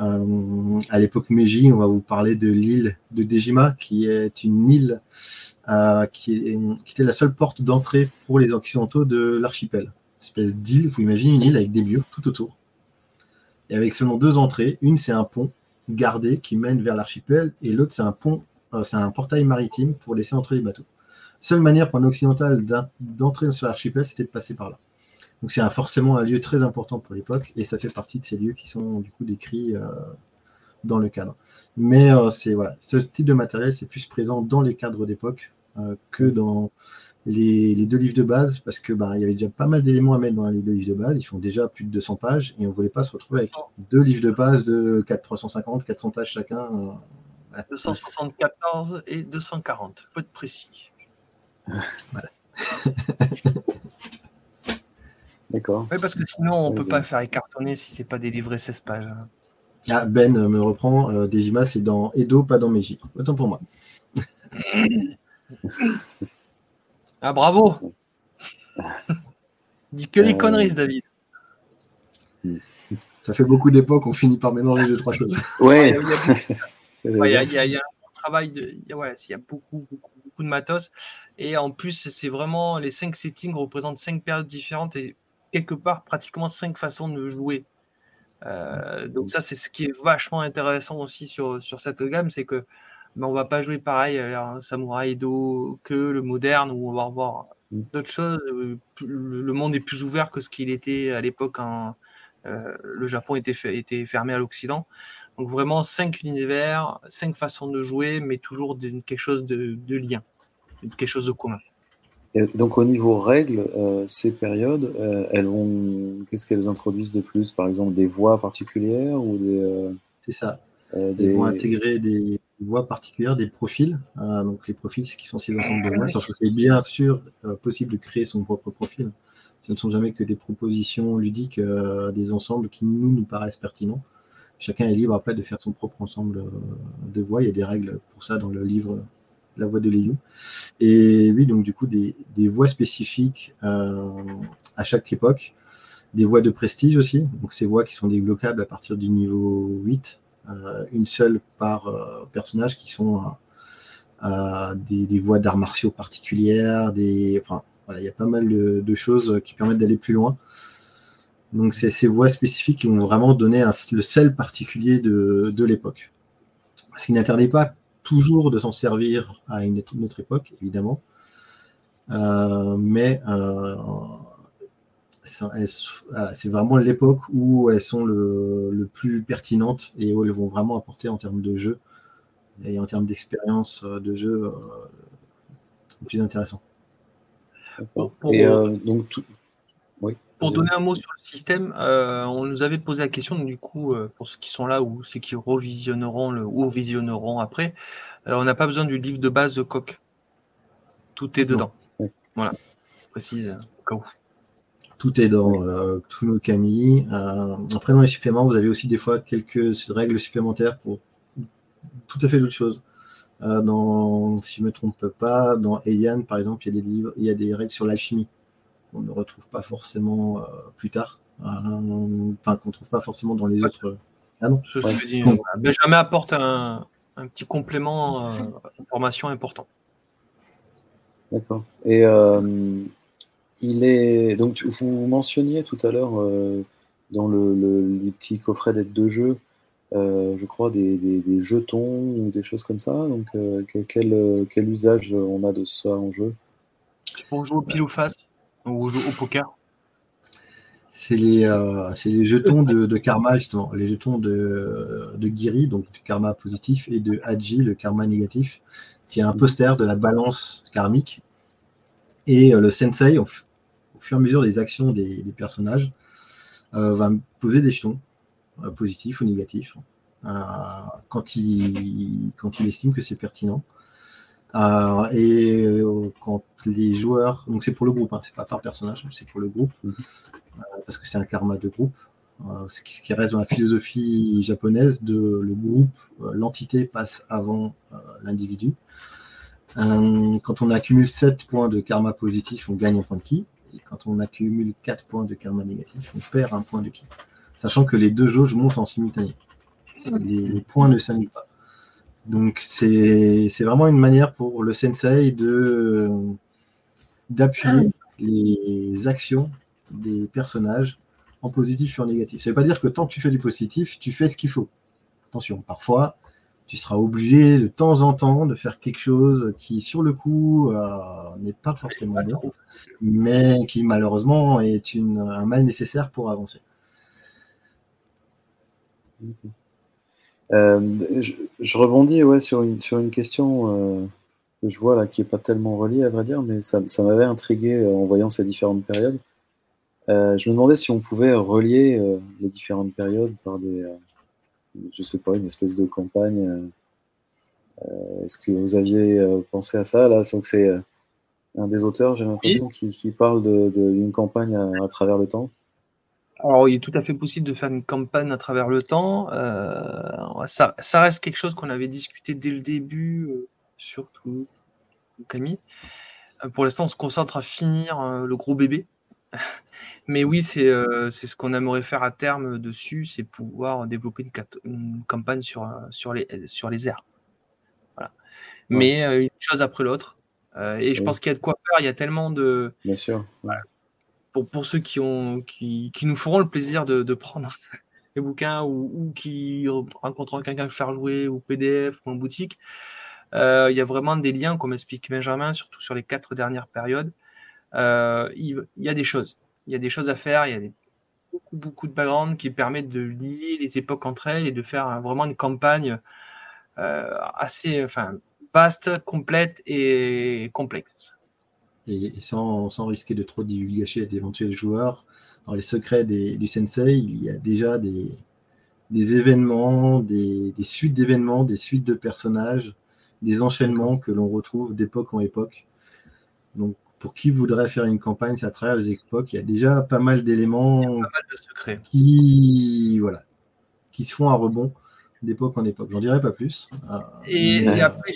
Euh, à l'époque Meiji, on va vous parler de l'île de Dejima, qui est une île euh, qui, était la seule porte d'entrée pour les Occidentaux de l'archipel. Une espèce d'île, il faut imaginer une île avec des murs tout autour. Et avec seulement deux entrées. Une, c'est un pont gardé qui mène vers l'archipel, et l'autre, c'est un pont, euh, c'est un portail maritime pour laisser entrer les bateaux. Seule manière pour un occidental d'entrer sur l'archipel, c'était de passer par là. Donc c'est forcément un lieu très important pour l'époque et ça fait partie de ces lieux qui sont du coup décrits euh, dans le cadre. Mais euh, c'est voilà, ce type de matériel c'est plus présent dans les cadres d'époque euh, que dans les, deux livres de base parce que bah, il y avait déjà pas mal d'éléments à mettre dans les deux livres de base. Ils font déjà plus de 200 pages et on voulait pas se retrouver avec deux livres de base de 4, 350, 400 pages chacun. 274 et 240, peu de précis. Voilà. D'accord. Oui, parce que sinon, on ne peut pas faire écartonner si c'est pas délivré 16 pages. Ah, Ben me reprend. Euh, Dejima, c'est dans Edo, pas dans Meiji. Autant pour moi. ah, bravo Dis que des euh, conneries, David. Ça fait beaucoup d'époques, on finit par mélanger deux, trois choses. Ouais. Il y, a, y, a un travail, de, il y a beaucoup, beaucoup, beaucoup de matos. Et en plus, c'est vraiment les cinq settings représentent cinq périodes différentes et quelque part pratiquement cinq façons de jouer. Euh, donc ça, c'est ce qui est vachement intéressant aussi sur, sur cette gamme, c'est que ben, on va pas jouer pareil un Samurai Edo que le moderne où on va avoir mm. d'autres choses. Euh, le monde est plus ouvert que ce qu'il était à l'époque quand euh, le Japon était, était fermé à l'Occident. Donc vraiment cinq univers, cinq façons de jouer, mais toujours quelque chose de, de lien, quelque chose de commun donc au niveau règles, euh, ces périodes, euh, elles vont, qu'est-ce qu'elles introduisent de plus? Par exemple, des voix particulières ou des euh, C'est ça. Elles vont intégrer des voix particulières, des profils. donc les profils, c'est qui sont ces ensembles de voix. Qu'il est bien sûr possible de créer son propre profil. Ce ne sont jamais que des propositions ludiques, des ensembles qui nous nous paraissent pertinents. Chacun est libre après de faire son propre ensemble de voix. Il y a des règles pour ça dans le livre la voix de Léon. Et oui, donc du coup, des, voix spécifiques euh, à chaque époque, des voix de prestige aussi, donc ces voix qui sont débloquables à partir du niveau 8, euh, une seule par euh, personnage qui sont des, voix d'arts martiaux particulières, des, enfin, voilà, il y a pas mal de, choses qui permettent d'aller plus loin. Donc c'est ces voix spécifiques qui vont vraiment donner le sel particulier de, de l'époque. Ce qui n'interdit pas toujours de s'en servir à une, autre époque, évidemment. Euh, mais euh, c'est vraiment l'époque où elles sont le, plus pertinentes et où elles vont vraiment apporter en termes de jeu et en termes d'expérience de jeu euh, le plus intéressant. et donc, tout, pour donner un mot sur le système, euh, on nous avait posé la question, du coup, euh, pour ceux qui sont là ou ceux qui revisionneront le, ou visionneront après, euh, on n'a pas besoin du livre de base de Coq. Tout est dedans. Voilà, précise Tout est dans tous nos Camille. après, dans les suppléments, vous avez aussi des fois quelques règles supplémentaires pour tout à fait d'autres choses. dans, si je ne me trompe pas, dans Eliane, par exemple, il y a des livres, il y a des règles sur l'alchimie qu'on ne retrouve pas forcément euh, plus tard, euh, enfin qu'on ne trouve pas forcément dans les autres. Ah non. Benjamin apporte un, petit complément d'information euh, important. D'accord. Et il est donc vous mentionniez tout à l'heure dans le, le, les petits coffrets d'aide de jeu, je crois des, des, jetons ou des choses comme ça. Donc quel, quel usage on a de ça en jeu? Pour jouer au pile ou face au poker c'est les, euh, les, jetons de, karma, justement, les jetons de, de Giri, donc du karma positif, et de Haji, le karma négatif, qui est un poster de la balance karmique. Et euh, le sensei, au, fur et à mesure des actions des, personnages, euh, va poser des jetons, positifs ou négatifs, quand, il, quand il estime que c'est pertinent. Euh, et euh, quand les joueurs, donc c'est pour le groupe, hein, c'est pas par personnage, c'est pour le groupe, mhm. euh, parce que c'est un karma de groupe. ce qui reste dans la philosophie japonaise de le groupe, l'entité passe avant l'individu. quand on accumule 7 points de karma positif, on gagne un point de ki. Et quand on accumule 4 points de karma négatif, on perd un point de ki. Sachant que les deux jauges montent en simultané. les points ne s'annulent pas. Donc c'est vraiment une manière pour le sensei d'appuyer les actions des personnages en positif et en négatif. Ça ne veut pas dire que tant que tu fais du positif, tu fais ce qu'il faut. Attention, parfois, tu seras obligé de temps en temps de faire quelque chose qui, sur le coup, euh, n'est pas forcément bon, mais qui malheureusement est un mal nécessaire pour avancer. Je, rebondis ouais, sur, une, sur une question euh, que je vois là qui n'est pas tellement reliée à vrai dire, mais ça, ça m'avait intrigué euh, en voyant ces différentes périodes. je me demandais si on pouvait relier les différentes périodes par des, je sais pas, une espèce de campagne. Est-ce que vous aviez pensé à ça? Là C'est un des auteurs, j'ai l'impression, qui, qui, parle d'une campagne à travers le temps. Alors, il est tout à fait possible de faire une campagne à travers le temps. Euh, ça, reste quelque chose qu'on avait discuté dès le début, euh, surtout Camille. Euh, pour l'instant, on se concentre à finir le gros bébé. Mais oui, c'est ce qu'on aimerait faire à terme dessus, c'est pouvoir développer une, campagne sur, sur, les, sur les airs. Mais une chose après l'autre. et je pense qu'il y a de quoi faire. Il y a tellement de. Bien sûr pour, ceux qui, nous feront le plaisir de, prendre les bouquins ou, qui rencontreront quelqu'un faire louer ou PDF ou en boutique, euh, il y a vraiment des liens, comme explique Benjamin, surtout sur les quatre dernières périodes. Euh, il, y a des choses. Il y a des choses à faire. Il y a beaucoup, de background qui permettent de lier les époques entre elles et de faire vraiment une campagne euh, assez enfin, vaste, complète et complexe et, sans, risquer de trop divulgacher à d'éventuels joueurs, dans les secrets du sensei, il y a déjà des, événements, des, suites d'événements, des suites de personnages, des enchaînements que l'on retrouve d'époque en époque. Donc, pour qui voudrait faire une campagne à travers les époques, il y a déjà pas mal d'éléments qui, voilà, qui se font à rebond d'époque en époque. J'en dirais pas plus. et, après,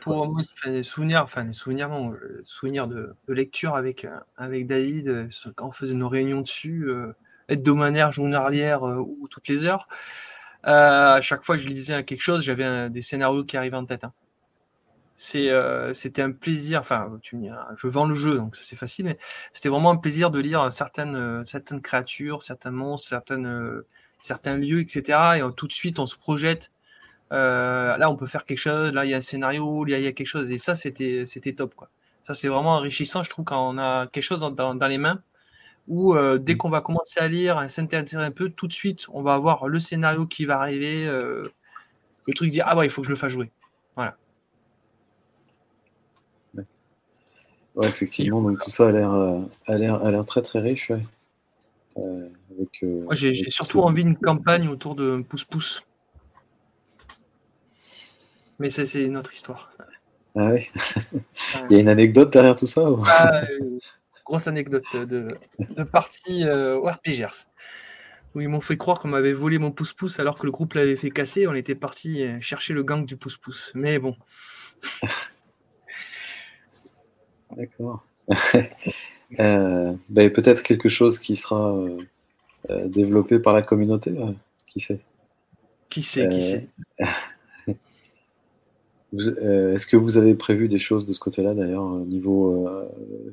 pour moi, des souvenirs, enfin des souvenirs, non, euh, souvenirs de, lecture avec, euh, avec David, euh, quand on faisait nos réunions dessus, hebdomadaire, journalière ou toutes les heures. à chaque fois que je lisais quelque chose, j'avais des scénarios qui arrivaient en tête. Hein. c'était un plaisir. Enfin, tu me je vends le jeu, donc c'est facile, mais c'était vraiment un plaisir de lire certaines, certaines créatures, certains monstres, certaines, certains lieux, etc. Et tout de suite, on se projette euh, là, on peut faire quelque chose. Là, il y a un scénario. il y a quelque chose. Et ça, c'était, c'était top. Quoi. Ça, c'est vraiment enrichissant, je trouve, quand on a quelque chose dans, dans les mains. Où euh, dès mm. qu'on va commencer à lire, à s'intéresser un peu, tout de suite, on va avoir le scénario qui va arriver. Euh, le truc dit ah ouais, il faut que je le fasse jouer. Voilà. Ouais, effectivement. Donc tout ça a l'air, a l'air, a l'air très très riche. avec, Moi, j'ai, j'ai surtout envie d'une campagne autour de pouce-pouce. Mais c'est une autre histoire. Ah oui Il y a une anecdote derrière tout ça ah, euh, Grosse anecdote de, de partie euh, RPGers. Où ils m'ont fait croire qu'on m'avait volé mon pouce-pouce alors que le groupe l'avait fait casser. On était parti euh, chercher le gang du pouce-pouce. Mais bon. D'accord. euh, ben, Peut-être quelque chose qui sera développé par la communauté. qui sait? Qui sait, qui sait? Est-ce que vous avez prévu des choses de ce côté-là, d'ailleurs, au niveau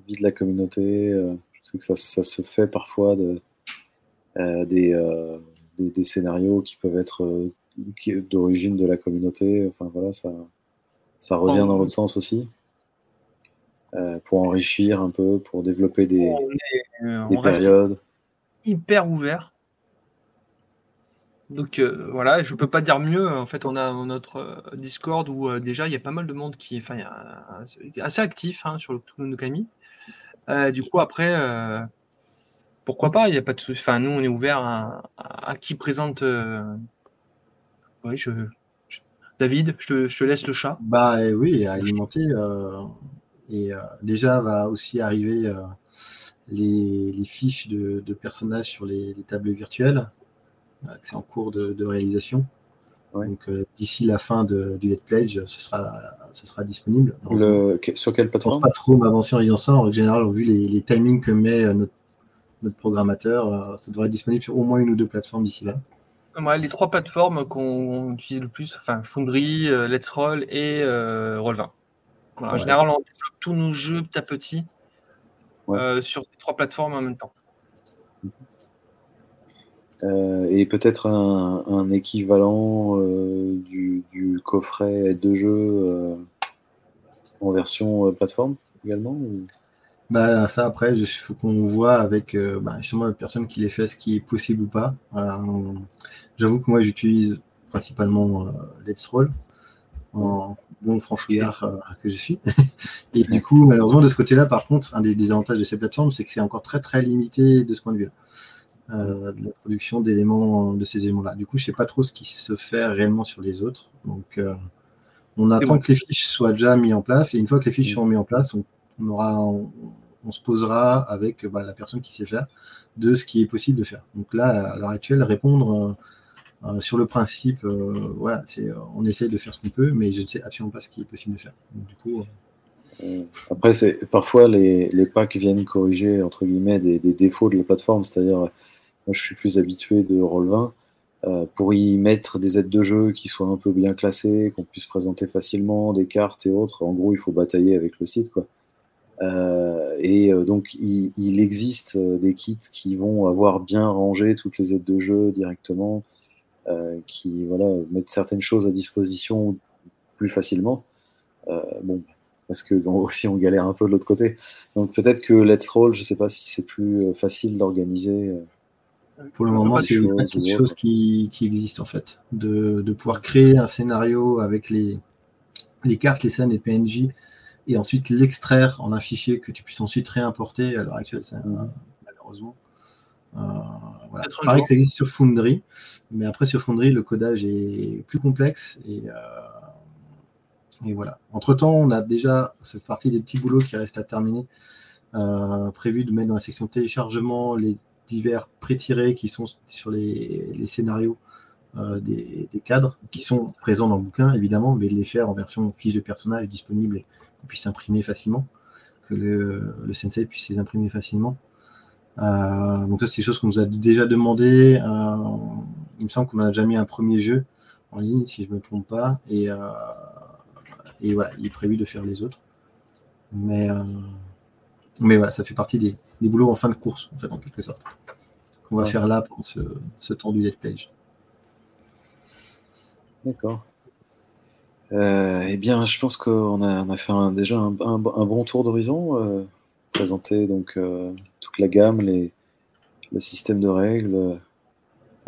vie de la communauté Je sais que ça, ça, se fait parfois de, des, des, des, scénarios qui peuvent être d'origine de la communauté. Enfin, voilà, ça, ça revient dans votre sens aussi euh, pour enrichir un peu, pour développer des, euh, périodes Hyper ouvert. Donc euh, voilà, je ne peux pas dire mieux. En fait, on a notre Discord où déjà il y a pas mal de monde qui est assez actif hein, sur le Nukami. du coup, après, pourquoi pas? Il y a pas de Enfin, nous, on est ouvert à, qui présente. Oui, je, David, je te, laisse le chat. Bah oui, à alimenter. Et euh, déjà va aussi arriver euh, les, fiches de, personnages sur les, tables virtuelles. Euh, c'est en cours de, réalisation. Donc d'ici la fin de, du Let's Pledge, ce sera, ce sera disponible. sur quelle plateforme Je ne pense pas trop m'avancer en disant ça. En général, vu les, timings que met notre, notre programmateur, ça devrait être disponible sur au moins une ou deux plateformes d'ici là. les trois plateformes qu'on utilise le plus, enfin Foundry, Let's Roll et Roll20. En général, on développe tous nos jeux petit à petit euh, sur ces trois plateformes en même temps. Euh, et peut-être un, équivalent euh, du, coffret de jeux en version plateforme également bah, ça après, il faut qu'on voit avec bah, la personne qui les fait ce qui est possible ou pas. J'avoue que moi j'utilise principalement Let's Roll en bon franchouillard euh, que je suis. et du coup, malheureusement, de ce côté-là, par contre, un des, avantages de ces plateformes, c'est que c'est encore très très limité de ce point de vue-là. Euh, de la production d'éléments de ces éléments-là. Du coup, je sais pas trop ce qui se fait réellement sur les autres. Donc, euh, on attend que les fiches soient déjà mises en place. Et une fois que les fiches sont mises en place, on, aura, on, se posera avec bah, la personne qui sait faire de ce qui est possible de faire. Donc là, à l'heure actuelle, répondre euh, sur le principe, euh, voilà, c'est, euh, on essaie de faire ce qu'on peut, mais je ne sais absolument pas ce qui est possible de faire. du coup, après, c'est parfois les, les, packs viennent corriger entre guillemets des, défauts de la plateforme. C'est-à-dire, moi, je suis plus habitué de Roll20 pour y mettre des aides de jeu qui soient un peu bien classées, qu'on puisse présenter facilement des cartes et autres. En gros, il faut batailler avec le site, quoi. et donc, il, il, existe des kits qui vont avoir bien rangé toutes les aides de jeu directement, euh, qui voilà, mettent certaines choses à disposition plus facilement. Euh, bon, parce que aussi on galère un peu de l'autre côté. Donc peut-être que Let's Roll, je ne sais pas si c'est plus euh, facile d'organiser. Pour le moment, c'est quelque chose qui, qui, existe en fait, de, de, pouvoir créer un scénario avec les, les cartes, les scènes et PNJ, et ensuite l'extraire en un fichier que tu puisses ensuite réimporter. À l'heure actuelle, c'est malheureusement euh, voilà. Pareil que ça existe sur Foundry, mais après sur Foundry, le codage est plus complexe et, euh, et voilà. Entre temps, on a déjà, cette partie des petits boulots qui restent à terminer, euh, prévu de mettre dans la section téléchargement les divers pré-tirés qui sont sur les, scénarios des, des, cadres qui sont présents dans le bouquin, évidemment, mais de les faire en version fiche de personnage disponible et qu'on puisse imprimer facilement, que le, sensei puisse les imprimer facilement. Euh, donc ça, c'est des choses qu'on nous a déjà demandé. Euh, il me semble qu'on a déjà mis un premier jeu en ligne, si je ne me trompe pas. Et, euh, et voilà, il est prévu de faire les autres. Mais, mais voilà, ça fait partie des, des, boulots en fin de course, en fait, en quelque sorte. Qu'on va faire là pendant ce, ce, temps du Let's Page. D'accord. eh bien, je pense qu'on a, on a fait déjà un, un, bon tour d'horizon. présenter donc la gamme, les, le système de règles,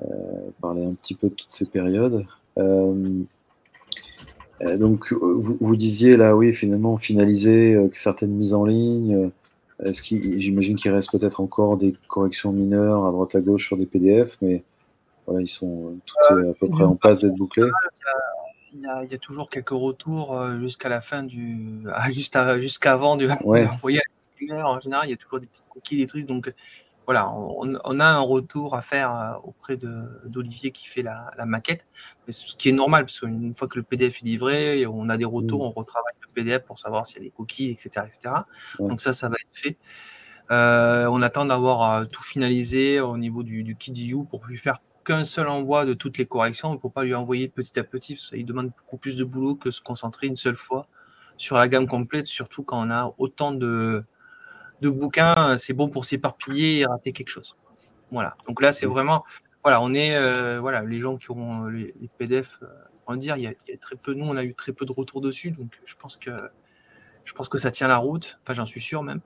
euh, parler un petit peu de toutes ces périodes. Euh, euh, donc, vous, disiez là, oui, finalement, finaliser certaines mises en ligne. Est-ce qu'il, j'imagine qu'il reste peut-être encore des corrections mineures à droite à gauche sur des PDF, mais voilà, ils sont tout à peu près en passe d'être bouclés. Il y, a, il y, a, toujours quelques retours jusqu'à la fin du, juste jusqu'avant du ouais. en général, il y a toujours des petites coquilles, des trucs. Donc voilà, on, a un retour à faire euh, auprès d'Olivier qui fait la, maquette. Mais ce qui est normal, parce qu'une fois que le PDF est livré, on a des retours, mmh. on retravaille le PDF pour savoir s'il y a des coquilles, etc. etc. Donc ça, ça va être fait. Euh, on attend d'avoir euh, tout finalisé au niveau du, du kit pour lui faire qu'un seul envoi de toutes les corrections. Faut pas lui envoyer petit à petit. Ça, il demande beaucoup plus de boulot que se concentrer une seule fois sur la gamme complète, surtout quand on a autant de, de bouquins. C'est bon pour s'éparpiller et rater quelque chose. Voilà. Donc là, c'est vraiment. Voilà, on est. Euh, voilà, les gens qui auront les, PDF, euh, on va dire, il y, a, il y, a, très peu. Nous, on a eu très peu de retours dessus. Donc je pense que, je pense que ça tient la route. Enfin, j'en suis sûr même.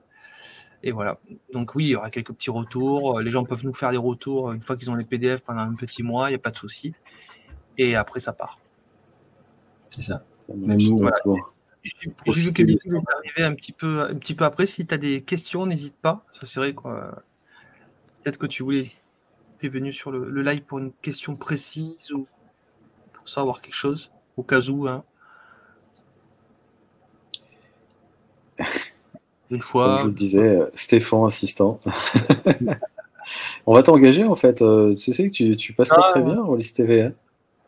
Et voilà. Donc oui, il y aura quelques petits retours. Les gens peuvent nous faire des retours une fois qu'ils ont les PDF pendant un petit mois, il n'y a pas de souci. Et après, ça part. C'est ça. Même nous, voilà. J'ai vu que est arrivé un petit peu, un petit peu après. Si tu as des questions, n'hésite pas. Ça serait quoi. Peut-être que tu voulais. Tu es venu sur le, le, live pour une question précise ou pour savoir quelque chose, au cas où. Hein. Une fois. Comme je le disais, Stéphane assistant. On va t'engager en fait. Euh, tu sais que tu, tu passes ah, très bien au Liste TV. Hein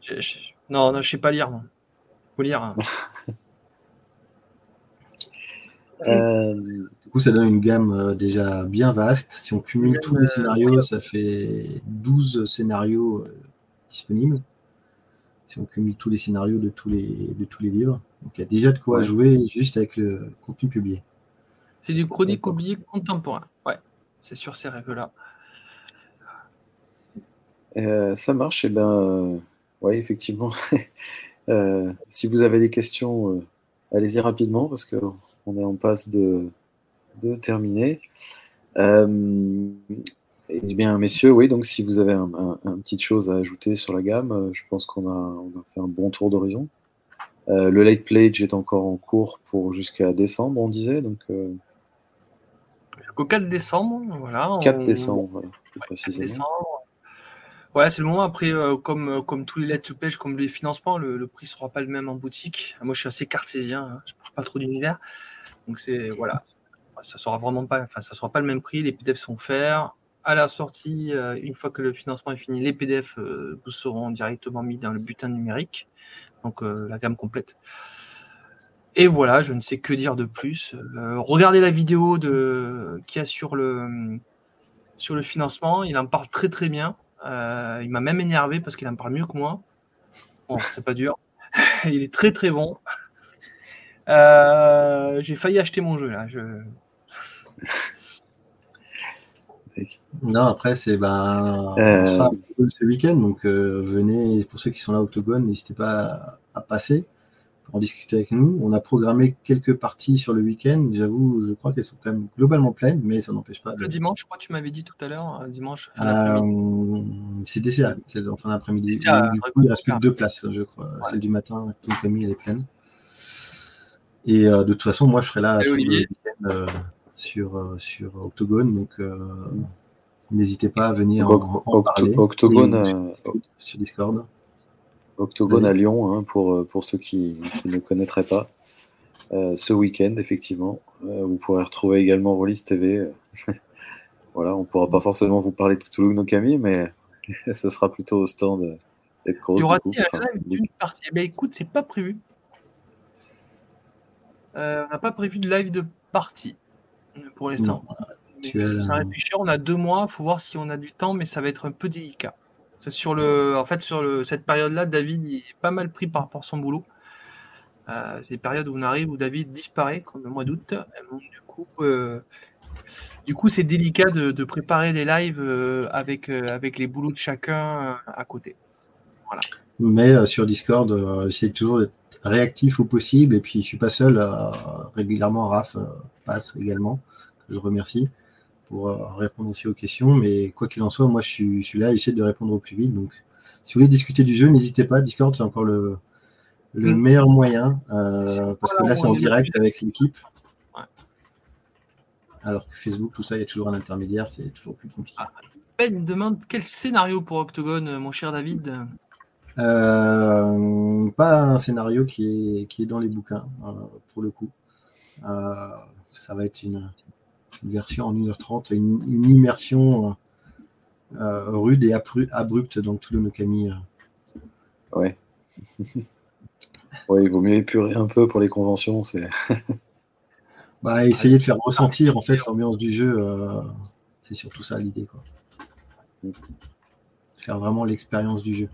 je, je, non, non, je sais pas lire. Non. Faut lire. Hein. euh, du coup, ça donne une gamme euh, déjà bien vaste. Si on cumule tous les scénarios, ça fait 12 scénarios euh, disponibles. Si on cumule tous les scénarios de tous les, de tous les livres. Donc il y a déjà de quoi ouais. jouer juste avec le contenu publié. C'est du chronique oublié contemporain. Ouais, c'est sur ces règles-là. Euh, ça marche. Et eh ben, euh, ouais, effectivement. euh, si vous avez des questions, euh, allez-y rapidement parce qu'on est en passe de, de terminer. Euh, eh bien, messieurs, oui, donc si vous avez un, un, un, petite chose à ajouter sur la gamme, euh, je pense qu'on a, on a fait un bon tour d'horizon. le late pledge est encore en cours pour jusqu'à décembre, on disait. Donc, au 4 décembre. Voilà, 4 on... décembre, voilà, ouais, 4 décembre. C'est le moment. Après, euh, comme, euh, comme tous les lettres to page, comme les financements, le, le prix ne sera pas le même en boutique. Moi, je suis assez cartésien, hein, je ne parle pas trop d'univers. Donc, c'est voilà, ça sera vraiment pas, enfin, ça sera pas le même prix. Les PDF sont offerts. À la sortie, euh, une fois que le financement est fini, les PDF euh, vous seront directement mis dans le butin numérique, donc euh, la gamme complète. Et voilà, je ne sais que dire de plus. Regardez la vidéo de qu'il y a sur le sur le financement. Il en parle très très bien. Euh, il m'a même énervé parce qu'il en parle mieux que moi. Bon, c'est pas dur. il est très très bon. Euh, J'ai failli acheter mon jeu là. Je... Non, après, c'est ben, euh... ce week-end. Donc, euh, venez, pour ceux qui sont là, Octogone, n'hésitez pas à, à passer en discuter avec nous. On a programmé quelques parties sur le week-end. J'avoue, je crois qu'elles sont quand même globalement pleines, mais ça n'empêche pas. De... Le dimanche, je crois que tu m'avais dit tout à l'heure, dimanche. Euh, C'était ça, c'est en fin d'après-midi. Du coup, il reste plus que deux places, je crois. Ouais. Celle du matin, Camille, elle est pleine. Et euh, de toute façon, moi, je serai là tout le week-end euh, sur, euh, sur Octogone. Donc, euh, n'hésitez pas à venir en, en parler. Octogone sur, sur Discord. Octogone à Lyon, hein, pour, pour ceux qui, qui, ne connaîtraient pas. Euh, ce week-end, effectivement. Euh, vous pourrez retrouver également Rollis TV. voilà, on ne pourra pas forcément vous parler de Toulouse no Camille, mais ce sera plutôt au stand d'être Il y aura enfin, une partie. Eh bien, écoute, c'est pas prévu. Euh, on n'a pas prévu de live de partie pour l'instant. On a deux mois, il faut voir si on a du temps, mais ça va être un peu délicat. Sur le, en fait, sur le, cette période-là, David il est pas mal pris par rapport à son boulot. Euh, c'est des périodes où on arrive où David disparaît, comme le mois d'août. Du coup, euh, du coup, c'est délicat de, de, préparer des lives euh, avec, avec les boulots de chacun à côté. Voilà. Mais sur Discord, j'essaie toujours d'être réactif au possible. Et puis, je suis pas seul. régulièrement, Raph passe également, que je remercie pour euh, répondre aussi aux questions. Mais quoi qu'il en soit, moi, je suis, je suis là, j'essaie de répondre au plus vite. Donc, si vous voulez discuter du jeu, n'hésitez pas. Discord, c'est encore le, le mmh. meilleur moyen euh, parce que là, c'est en direct avec l'équipe. Ouais. Alors que Facebook, tout ça, il y a toujours un intermédiaire, c'est toujours plus compliqué. Ah, ben demande quel scénario pour Octogone, mon cher David? Euh, Pas un scénario qui est, qui est dans les bouquins, euh, pour le coup. Euh, ça va être une, une version en 1h30, une, une immersion euh, rude et abrupte dans tout le Nokami. Euh. Ouais. ouais, il vaut mieux épurer un peu pour les conventions. C'est. bah, essayer de faire ressentir en fait l'ambiance du jeu, euh, c'est surtout ça l'idée quoi. faire vraiment l'expérience du jeu.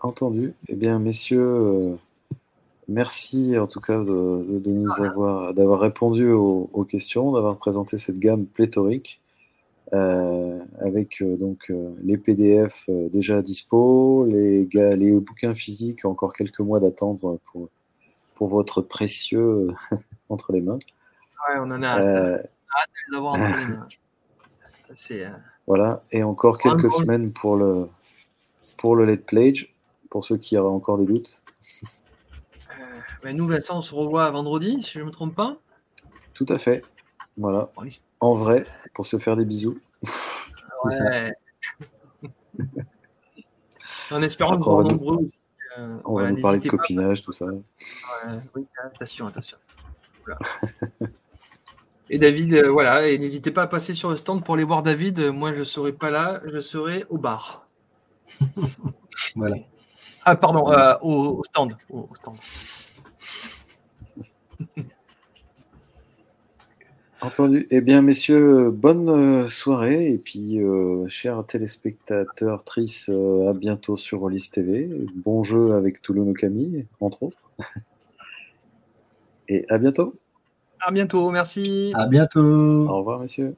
Entendu. Eh bien, messieurs, merci en tout cas de, nous avoir d'avoir répondu aux questions, d'avoir présenté cette gamme pléthorique. Euh, avec euh, donc euh, les PDF déjà dispo, les, les bouquins physiques, encore quelques mois d'attendre pour, pour votre précieux entre les mains. Ouais, on en a hâte de les avoir entre les mains. Voilà, et encore quelques semaines pour le, pour le Let Pledge, pour ceux qui auraient encore des doutes. Nous, Vincent, on se revoit vendredi, si je ne me trompe pas. Tout à fait. Voilà. En vrai, pour se faire des bisous. Ouais. en espérant que vous nombreux aussi. Euh, on va nous parler de copinage, tout ça. oui, attention, attention. et David, euh, voilà, et n'hésitez pas à passer sur le stand pour aller voir David. Moi, je ne serai pas là, je serai au bar. voilà. Ah, pardon, euh, au, stand. Au, au stand. Entendu. Eh bien, messieurs, bonne euh, soirée. Et puis, euh, chers téléspectateurs, Tris, euh, à bientôt sur Rollis TV. Bon jeu avec Toulon Okami, entre autres. Et à bientôt. À bientôt, merci. À bientôt. Au revoir, messieurs.